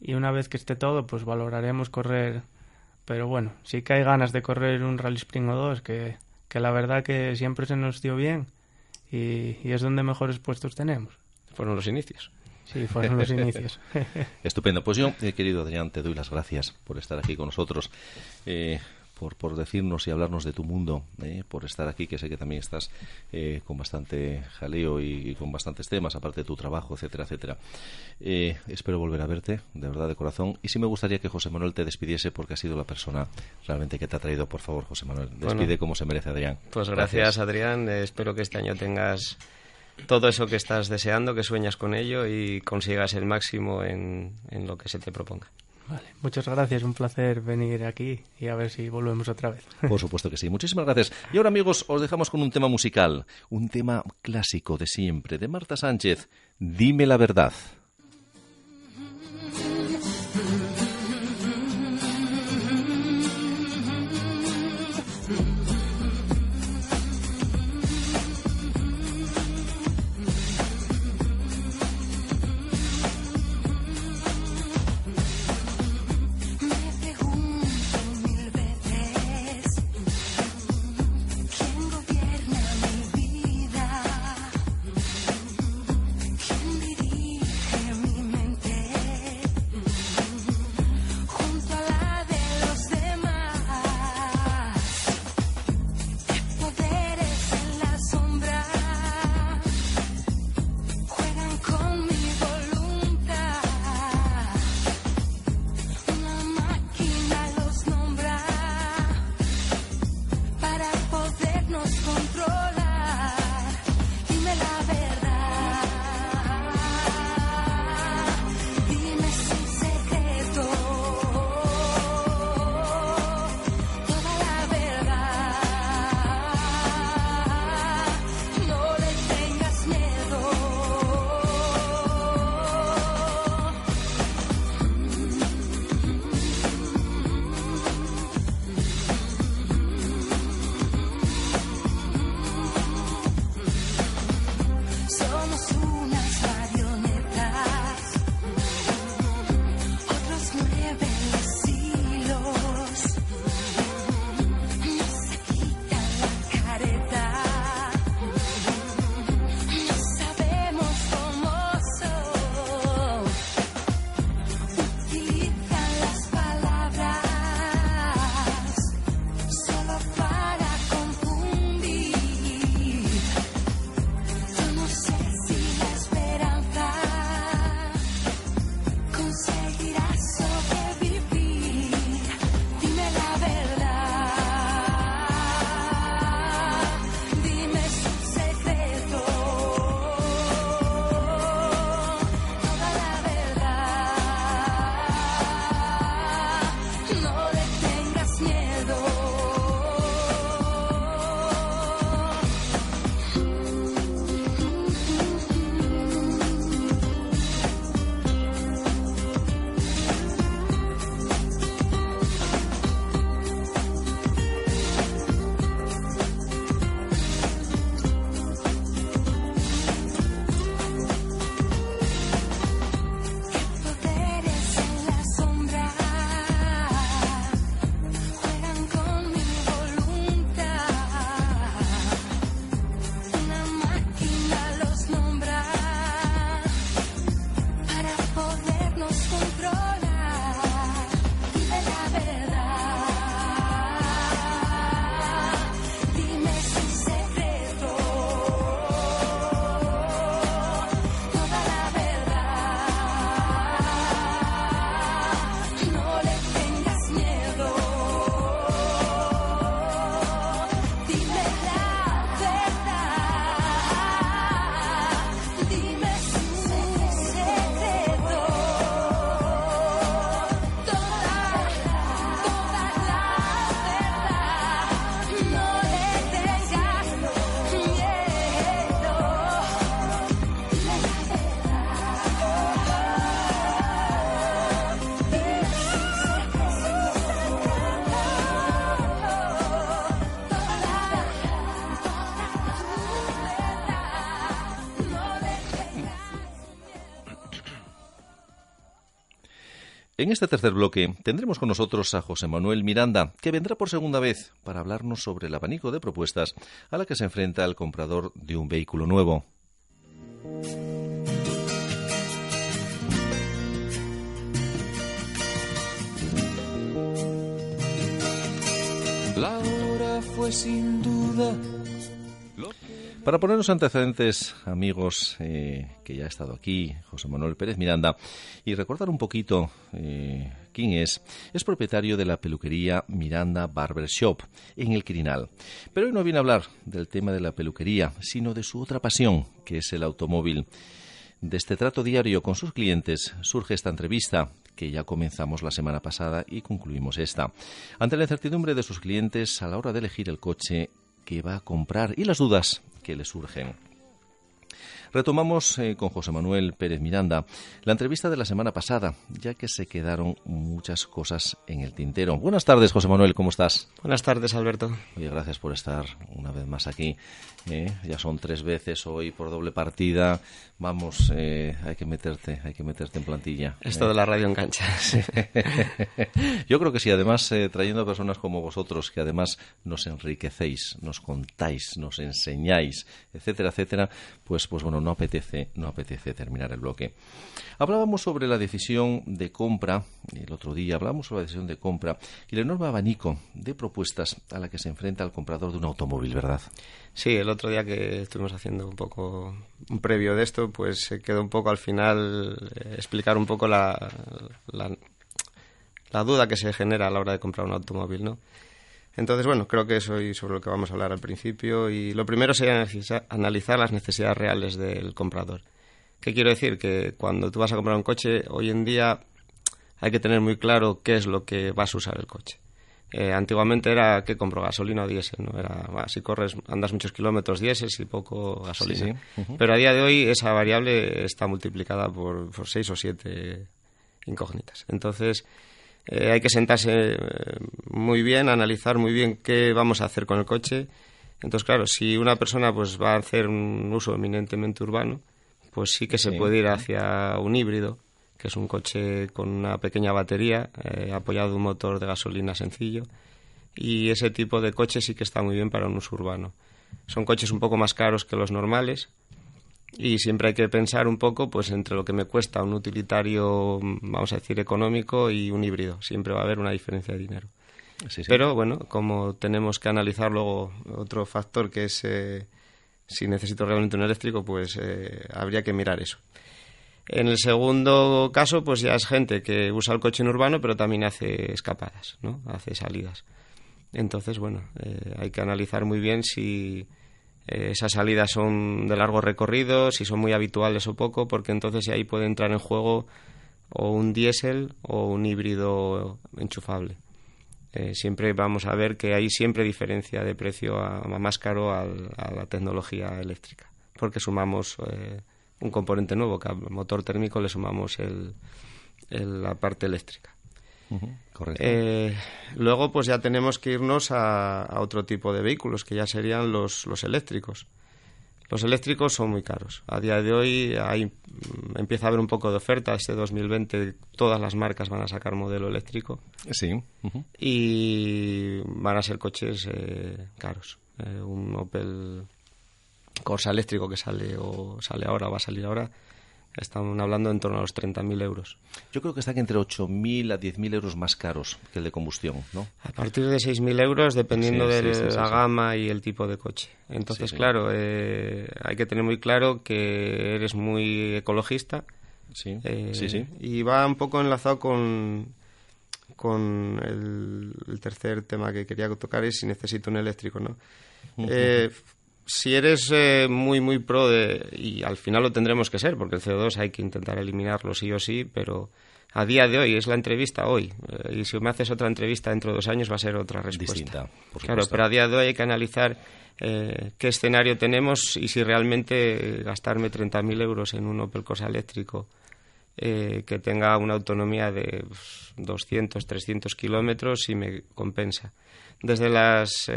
y una vez que esté todo, pues valoraremos correr pero bueno, sí que hay ganas de correr un Rally Spring o dos, que, que la verdad que siempre se nos dio bien y, es donde mejores puestos tenemos. Fueron los inicios. Sí, fueron los inicios. Estupendo. Pues yo, eh, querido Adrián, te doy las gracias por estar aquí con nosotros. Eh, por, por decirnos y hablarnos de tu mundo, ¿eh? por estar aquí, que sé que también estás eh, con bastante jaleo y, con bastantes temas, aparte de tu trabajo, etcétera, etcétera. Eh, espero volver a verte, de verdad, de corazón. Y sí me gustaría que José Manuel te despidiese porque ha sido la persona realmente que te ha traído. Por favor, José Manuel, despide como se merece Adrián. Pues gracias, Adrián. espero que este año tengas todo eso que estás deseando, que sueñas con ello y consigas el máximo en lo que se te proponga. Vale, muchas gracias, un placer venir aquí y a ver si volvemos otra vez. Por supuesto que sí, muchísimas gracias. Y ahora amigos, os dejamos con un tema musical, un tema clásico de siempre, de Marta Sánchez, Dime la verdad. En este tercer bloque tendremos con nosotros a José Manuel Miranda, que vendrá por segunda vez para hablarnos sobre el abanico de propuestas a la que se enfrenta el comprador de un vehículo nuevo. La hora fue sin duda para ponernos antecedentes, amigos, eh, que ya ha estado aquí, José Manuel Pérez Miranda, y recordar un poquito eh, quién es, es propietario de la peluquería Miranda Barber Shop en el Quirinal. Pero hoy no viene a hablar del tema de la peluquería, sino de su otra pasión, que es el automóvil. De este trato diario con sus clientes surge esta entrevista que ya comenzamos la semana pasada y concluimos esta. Ante la incertidumbre de sus clientes a la hora de elegir el coche que va a comprar y las dudas que le surgen. Retomamos eh, con José Manuel Pérez Miranda la entrevista de la semana pasada, ya que se quedaron muchas cosas en el tintero. Buenas tardes, José Manuel, ¿cómo estás? Buenas tardes, Alberto. Oye, gracias por estar una vez más aquí. ¿eh? ya son tres veces hoy por doble partida. Vamos, eh, hay que meterte, hay que meterte en plantilla. Esto de la radio en cancha. Yo creo que sí, además trayendo personas como vosotros que además nos enriquecéis, nos contáis, nos enseñáis, etcétera, etcétera, pues, pues bueno, no apetece, no apetece terminar el bloque. Hablábamos sobre la decisión de compra, el otro día hablábamos sobre la decisión de compra y el enorme abanico de propuestas a la que se enfrenta el comprador de un automóvil, ¿verdad? Sí, el otro día que estuvimos haciendo un poco un previo de esto, pues se quedó un poco al final eh, explicar un poco la, la, la duda que se genera a la hora de comprar un automóvil, ¿no? Entonces, bueno, creo que eso es sobre lo que vamos a hablar al principio. Y lo primero sería analizar las necesidades reales del comprador. ¿Qué quiero decir? Que cuando tú vas a comprar un coche, hoy en día hay que tener muy claro qué es lo que vas a usar el coche. Eh, antiguamente era que compro gasolina o diésel, ¿no? Era, si corres, andas muchos kilómetros diésel, y poco gasolina. Pero a día de hoy esa variable está multiplicada por, por seis o siete incógnitas. Entonces, eh, hay que sentarse eh, muy bien, analizar muy bien qué vamos a hacer con el coche. Entonces, claro, si una persona pues va a hacer un uso eminentemente urbano, pues sí que se puede ir hacia un híbrido, que es un coche con una pequeña batería eh, apoyado en un motor de gasolina sencillo. Y ese tipo de coche sí que está muy bien para un uso urbano. Son coches un poco más caros que los normales, y siempre hay que pensar un poco pues entre lo que me cuesta un utilitario vamos a decir económico y un híbrido. Siempre va a haber una diferencia de dinero. Pero bueno como tenemos que analizar luego otro factor que es eh, si necesito realmente un eléctrico pues eh, habría que mirar eso. En el segundo caso pues ya es gente que usa el coche en urbano pero también hace escapadas no hace salidas. Entonces bueno eh, hay que analizar muy bien si eh, esas salidas son de largo recorrido, si son muy habituales o poco, porque entonces ahí puede entrar en juego o un diésel o un híbrido enchufable. Eh, siempre vamos a ver que hay siempre diferencia de precio a, más caro a, la tecnología eléctrica, porque sumamos eh, un componente nuevo, que al motor térmico le sumamos la parte eléctrica. Eh, luego, pues ya tenemos que irnos a, otro tipo de vehículos, que ya serían los, los eléctricos. Los eléctricos son muy caros. A día de hoy hay, mm, empieza a haber un poco de oferta. Este 2020 todas las marcas van a sacar modelo eléctrico. Sí. Y van a ser coches eh, caros. Eh, un Opel Corsa eléctrico que sale o sale ahora o va a salir ahora Estamos hablando en torno a los 30.000 euros. Yo creo que están entre 8.000 a 10.000 euros más caros que el de combustión, ¿no? A partir de 6.000 euros, dependiendo de la gama y el tipo de coche. Entonces, claro, eh, hay que tener muy claro que eres muy ecologista. Sí, eh, sí, sí. Y va un poco enlazado con, con el, tercer tema que quería tocar, es si necesito un eléctrico, ¿no? Si eres eh, muy, muy pro de, y al final lo tendremos que ser, porque el CO2 hay que intentar eliminarlo sí o sí, pero a día de hoy es la entrevista hoy. Eh, y si me haces otra entrevista dentro de dos años va a ser otra respuesta. Distinta, claro, pero a día de hoy hay que analizar eh, qué escenario tenemos y si realmente gastarme 30.000 euros en un Opel Cosa eléctrico que tenga una autonomía de 200, 300 kilómetros si me compensa. Desde las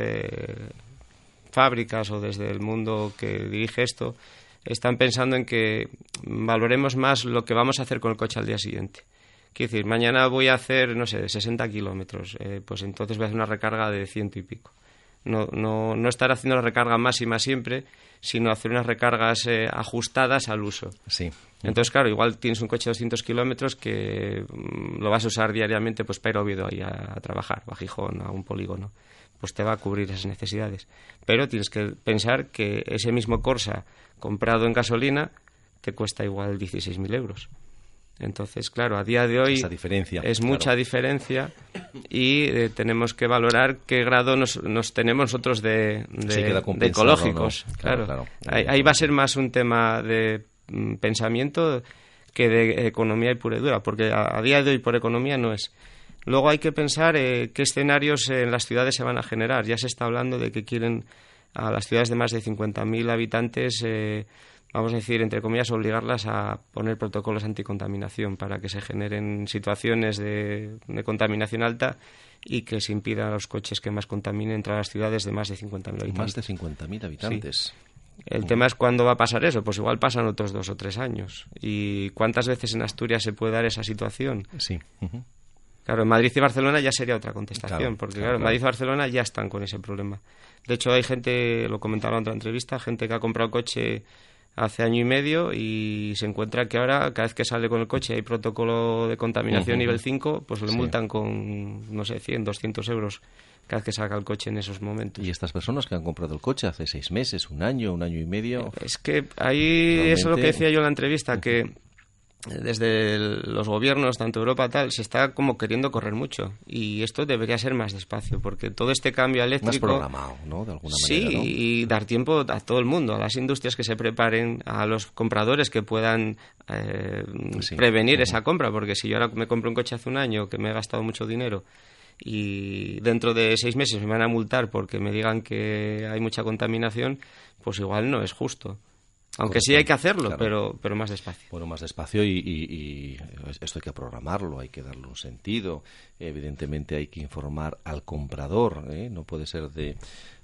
fábricas o desde el mundo que dirige esto están pensando en que valoremos más lo que vamos a hacer con el coche al día siguiente. Quiero decir, mañana voy a hacer, no sé, 60 kilómetros, eh, pues entonces voy a hacer una recarga de ciento y pico. no, no, no estar haciendo la recarga máxima siempre, sino hacer unas recargas eh, ajustadas al uso. Sí. Entonces, claro, igual tienes un coche de 200 kilómetros que mm, lo vas a usar diariamente pues para ir a Oviedo ahí a, trabajar, o a Gijón, a un polígono. Pues te va a cubrir esas necesidades. Pero tienes que pensar que ese mismo Corsa comprado en gasolina te cuesta igual 16.000 euros. Entonces, claro, a día de hoy diferencia, es mucha diferencia y eh, tenemos que valorar qué grado nos, tenemos nosotros de, ecológicos. Claro, Ahí, va a ser más un tema de mm, pensamiento que de economía y pura y dura, porque a, día de hoy por economía no es. Luego hay que pensar eh, qué escenarios en las ciudades se van a generar. Ya se está hablando de que quieren a las ciudades de más de 50.000 habitantes eh, vamos a decir, entre comillas, obligarlas a poner protocolos anticontaminación para que se generen situaciones de, contaminación alta y que se impida a los coches que más contaminen entrar a las ciudades de más de 50.000 habitantes. Más de 50.000 habitantes. El tema es cuándo va a pasar eso. Pues igual pasan otros dos o tres años. ¿Y cuántas veces en Asturias se puede dar esa situación? Sí. Claro, en Madrid y Barcelona ya sería otra contestación, porque claro, en Madrid y Barcelona ya están con ese problema. De hecho, hay gente, lo comentaba en otra entrevista, gente que ha comprado coche hace año y medio y se encuentra que ahora cada vez que sale con el coche hay protocolo de contaminación nivel 5, pues le multan con, no sé, 100, 200 euros cada vez que saca el coche en esos momentos. ¿Y estas personas que han comprado el coche hace seis meses, un año, un año y medio? Es que ahí, eso es lo que decía yo en la entrevista, que desde los gobiernos, tanto Europa tal, se está como queriendo correr mucho. Y esto debería ser más despacio, porque todo este cambio eléctrico... Más programado, ¿no? De alguna sí, manera, y dar tiempo a todo el mundo, a las industrias que se preparen, a los compradores que puedan eh, prevenir esa compra, porque si yo ahora me compro un coche hace un año que me he gastado mucho dinero y dentro de seis meses me van a multar porque me digan que hay mucha contaminación, pues igual no es justo. Aunque sí hay que hacerlo, pero, pero más despacio. Bueno, más despacio y, esto hay que programarlo, hay que darle un sentido. Evidentemente hay que informar al comprador, ¿eh? no puede ser de,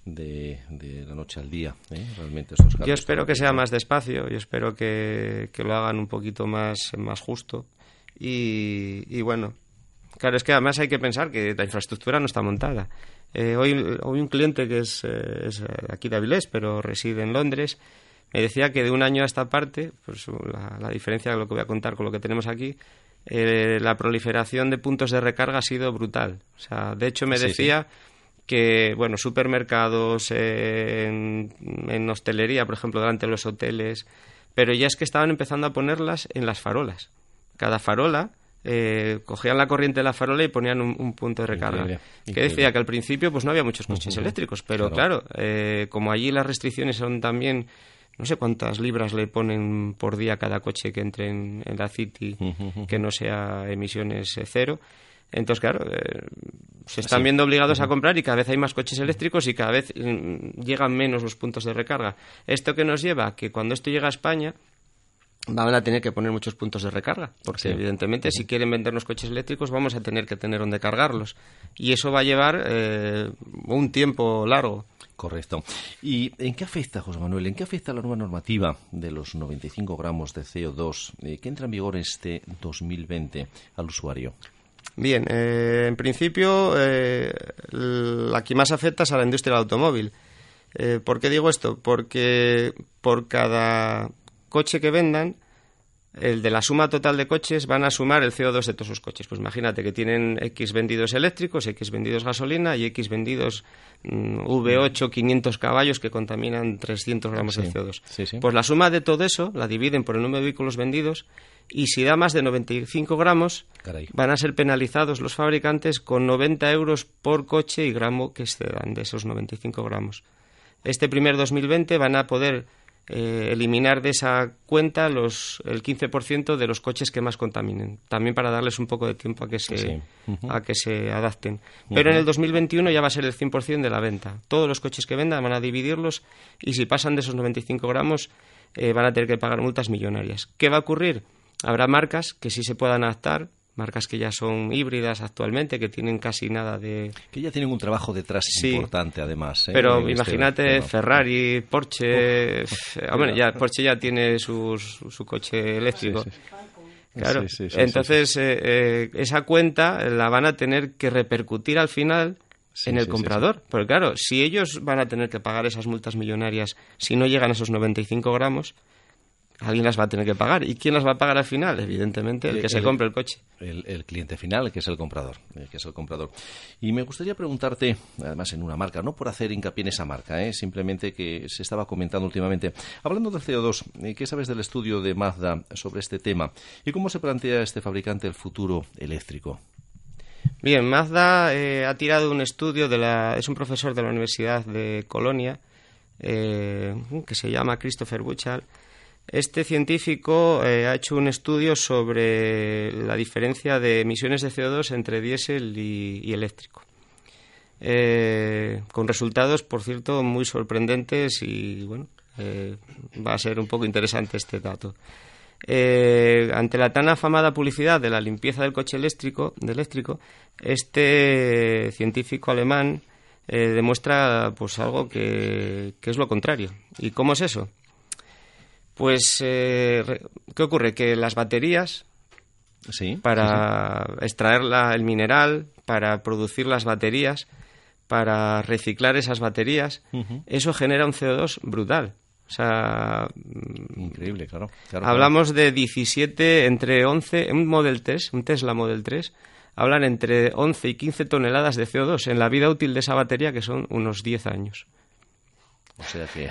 de, la noche al día. ¿eh? Realmente yo espero que sea más despacio, yo espero que, lo hagan un poquito más, más justo. Y, bueno, claro, es que además hay que pensar que la infraestructura no está montada. Eh, hoy, hoy un cliente que es, es aquí de Avilés, pero reside en Londres, me decía que de un año a esta parte, pues la, diferencia de lo que voy a contar con lo que tenemos aquí, eh, la proliferación de puntos de recarga ha sido brutal. O sea, de hecho me decía que, bueno, supermercados, en, en, hostelería, por ejemplo, delante de los hoteles, pero ya es que estaban empezando a ponerlas en las farolas. Cada farola eh, cogían la corriente de la farola y ponían un, punto de recarga. Que decía que al principio pues no había muchos coches eléctricos, pero claro, eh, como allí las restricciones son también no sé cuántas libras le ponen por día a cada coche que entre en, la City que no sea emisiones eh, cero. Entonces, claro, eh, se están viendo obligados a comprar y cada vez hay más coches eléctricos y cada vez mm, llegan menos los puntos de recarga. ¿Esto que nos lleva? Que cuando esto llega a España van a tener que poner muchos puntos de recarga, porque evidentemente si quieren vendernos coches eléctricos vamos a tener que tener donde cargarlos. Y eso va a llevar eh, un tiempo largo. Correcto. ¿Y en qué afecta, José Manuel, en qué afecta la nueva normativa de los 95 gramos de CO2 eh, que entra en vigor este 2020 al usuario? Bien, eh, en principio eh, la que más afecta es a la industria del automóvil. ¿Por qué digo esto? Porque por cada coche que vendan, el de la suma total de coches van a sumar el CO2 de todos sus coches. Pues imagínate que tienen X vendidos eléctricos, X vendidos gasolina y X vendidos mm, V8 500 caballos que contaminan 300 gramos de CO2. Pues la suma de todo eso la dividen por el número de vehículos vendidos y si da más de 95 gramos van a ser penalizados los fabricantes con 90 euros por coche y gramo que se dan de esos 95 gramos. Este primer 2020 van a poder eh, eliminar de esa cuenta los, el 15% de los coches que más contaminen, también para darles un poco de tiempo a que se, a que se adapten. Pero en el 2021 ya va a ser el 100% de la venta. Todos los coches que vendan van a dividirlos y si pasan de esos 95 gramos eh, van a tener que pagar multas millonarias. ¿Qué va a ocurrir? Habrá marcas que sí se puedan adaptar marcas que ya son híbridas actualmente, que tienen casi nada de... Que ya tienen un trabajo detrás importante, además. ¿eh? Pero imagínate Ferrari, Porsche... hombre, ya, Porsche ya tiene su, su coche eléctrico. Claro. Entonces, eh, eh, esa cuenta la van a tener que repercutir al final en el comprador. Porque claro, si ellos van a tener que pagar esas multas millonarias si no llegan a esos 95 gramos, alguien las va a tener que pagar. ¿Y quién las va a pagar al final? Evidentemente, el que se compre el coche. El, cliente final, que es el comprador. que es el comprador. Y me gustaría preguntarte, además en una marca, no por hacer hincapié en esa marca, ¿eh? simplemente que se estaba comentando últimamente. Hablando del CO2, eh, ¿qué sabes del estudio de Mazda sobre este tema? ¿Y cómo se plantea este fabricante el futuro eléctrico? Bien, Mazda eh, ha tirado un estudio de la... es un profesor de la Universidad de Colonia, que se llama Christopher Buchal, este científico eh, ha hecho un estudio sobre la diferencia de emisiones de CO2 entre diésel y, eléctrico. Eh, con resultados, por cierto, muy sorprendentes y bueno, eh, va a ser un poco interesante este dato. ante la tan afamada publicidad de la limpieza del coche eléctrico, eléctrico este científico alemán demuestra pues algo que es lo contrario. ¿Y cómo es eso? Pues, eh, ¿qué ocurre? Que las baterías, sí, para extraer el mineral, para producir las baterías, para reciclar esas baterías, eso genera un CO2 brutal. O sea, increíble, claro. hablamos de 17, entre 11, un Model 3, un Tesla Model 3, hablan entre 11 y 15 toneladas de CO2 en la vida útil de esa batería, que son unos 10 años. O sea que...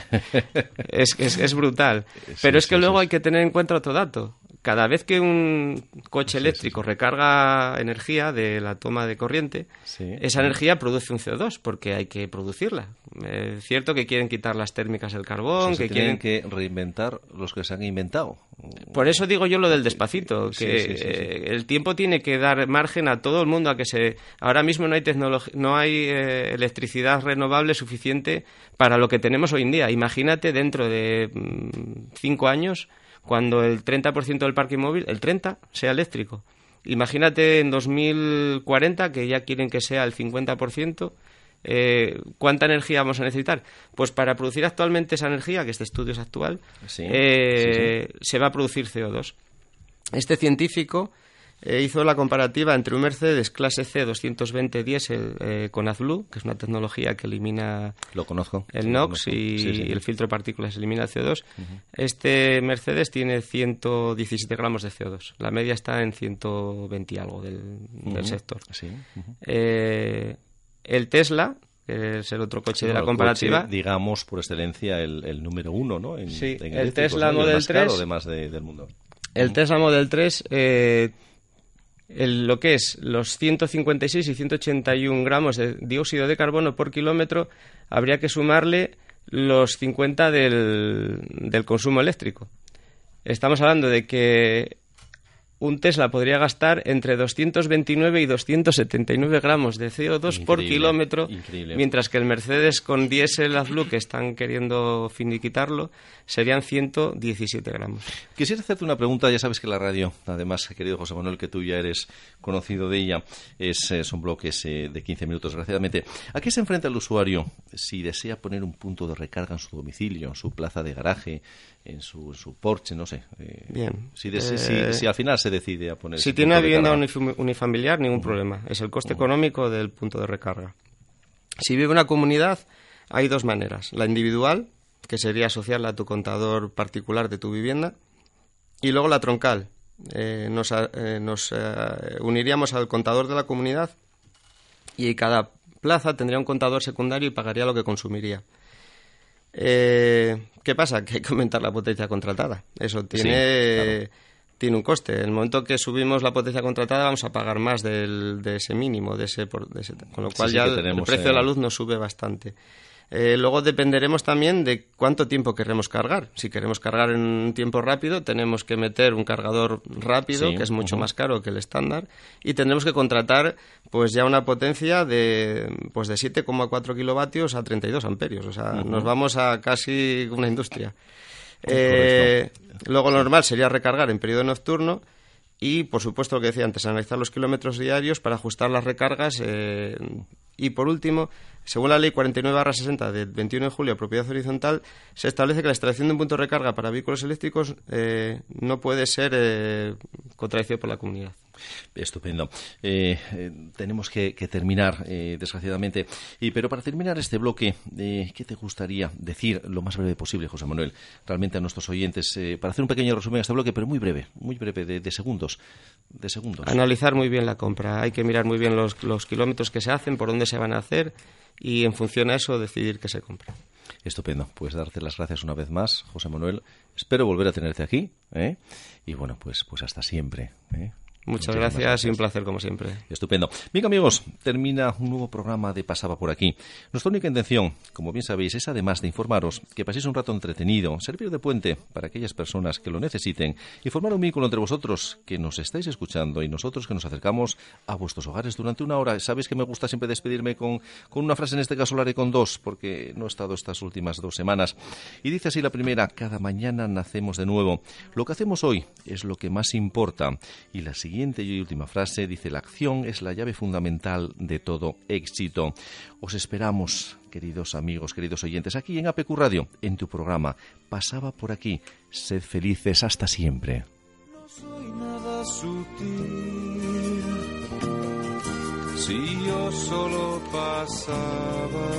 es, es, es, brutal. Pero es que luego hay que tener en cuenta otro dato. Cada vez que un coche eléctrico recarga energía de la toma de corriente, esa energía produce un CO2 porque hay que producirla. Es cierto que quieren quitar las térmicas del carbón, que quieren que reinventar los que se han inventado. Por eso digo yo lo del despacito, que el tiempo tiene que dar margen a todo el mundo a que se. Ahora mismo no hay tecnología, no hay eh, electricidad renovable suficiente para lo que tenemos hoy en día. Imagínate dentro de mm, cinco años cuando el 30% del parque móvil, el 30, sea eléctrico. Imagínate en 2040 que ya quieren que sea el 50%. Eh, ¿Cuánta energía vamos a necesitar? Pues para producir actualmente esa energía, que este estudio es actual, eh, se va a producir CO2. Este científico eh, hizo la comparativa entre un Mercedes clase C 220 diésel eh, con AdBlue, que es una tecnología que elimina lo conozco, el NOx Y, el filtro de partículas elimina el CO2. Este Mercedes tiene 117 gramos de CO2. La media está en 120 y algo del, sector. Eh, el Tesla, que es el otro coche de la comparativa. digamos, por excelencia, el, número uno, ¿no? En, sí, el Tesla Model 3. además del mundo. El Tesla Model 3 eh, lo que es los 156 y 181 gramos de dióxido de carbono por kilómetro, habría que sumarle los 50 del, del consumo eléctrico. Estamos hablando de que un Tesla podría gastar entre 229 y 279 gramos de CO2 por kilómetro, mientras que el Mercedes con diésel AdBlue, que están queriendo finiquitarlo, serían 117 gramos. Quisiera hacerte una pregunta, ya sabes que la radio, además, querido José Manuel, que tú ya eres conocido de ella, es, son bloques eh, de 15 minutos, desgraciadamente. ¿A qué se enfrenta el usuario si desea poner un punto de recarga en su domicilio, en su plaza de garaje, en su, su porche, no sé? Eh, Bien. Si, si, al final se decide a poner. Si tiene una vivienda unifamiliar, ningún problema. Es el coste económico del punto de recarga. Si vive una comunidad, hay dos maneras. La individual, que sería asociarla a tu contador particular de tu vivienda, y luego la troncal. Eh, nos, eh, nos eh, uniríamos al contador de la comunidad y cada plaza tendría un contador secundario y pagaría lo que consumiría. ¿Qué pasa? Que hay que aumentar la potencia contratada. Eso tiene tiene un coste. En el momento que subimos la potencia contratada vamos a pagar más del, de ese mínimo, de ese, con lo cual ya el, precio de la luz nos sube bastante. Eh, luego dependeremos también de cuánto tiempo queremos cargar. Si queremos cargar en un tiempo rápido, tenemos que meter un cargador rápido, que es mucho más caro que el estándar, y tendremos que contratar pues ya una potencia de, pues de 7,4 kilovatios a 32 amperios. O sea, nos vamos a casi una industria. Eh, luego lo normal sería recargar en periodo nocturno y, por supuesto, lo que decía antes, analizar los kilómetros diarios para ajustar las recargas. Eh, y, por último, según la Ley 49-60 del 21 de julio de propiedad horizontal, se establece que la instalación de un punto de recarga para vehículos eléctricos eh, no puede ser eh, contradecido por la comunidad. Estupendo. Eh, eh, tenemos que, terminar, eh, desgraciadamente. Y, pero para terminar este bloque, ¿qué te gustaría decir lo más breve posible, José Manuel, realmente a nuestros oyentes, para hacer un pequeño resumen a este bloque, pero muy breve, muy breve, de, segundos, de segundos? Analizar muy bien la compra. Hay que mirar muy bien los, los kilómetros que se hacen, por dónde se van a hacer y en función a eso decidir qué se compra. Estupendo. Pues darte las gracias una vez más, José Manuel. Espero volver a tenerte aquí. Y bueno, pues, pues hasta siempre. Muchas, gracias, y un placer como siempre. Estupendo. Bien amigos, termina un nuevo programa de Pasaba por aquí. Nuestra única intención, como bien sabéis, es además de informaros, que paséis un rato entretenido, servir de puente para aquellas personas que lo necesiten y formar un vínculo entre vosotros que nos estáis escuchando y nosotros que nos acercamos a vuestros hogares durante una hora. Sabéis que me gusta siempre despedirme con, con una frase, en este caso la haré con dos, porque no he estado estas últimas dos semanas. Y dice así la primera, cada mañana nacemos de nuevo. Lo que hacemos hoy es lo que más importa. Y la siguiente siguiente y última frase dice, la acción es la llave fundamental de todo éxito. Os esperamos, queridos amigos, queridos oyentes, aquí en APQ Radio, en tu programa. Pasaba por aquí. Sed felices hasta siempre. No soy nada sutil. Si yo solo pasaba.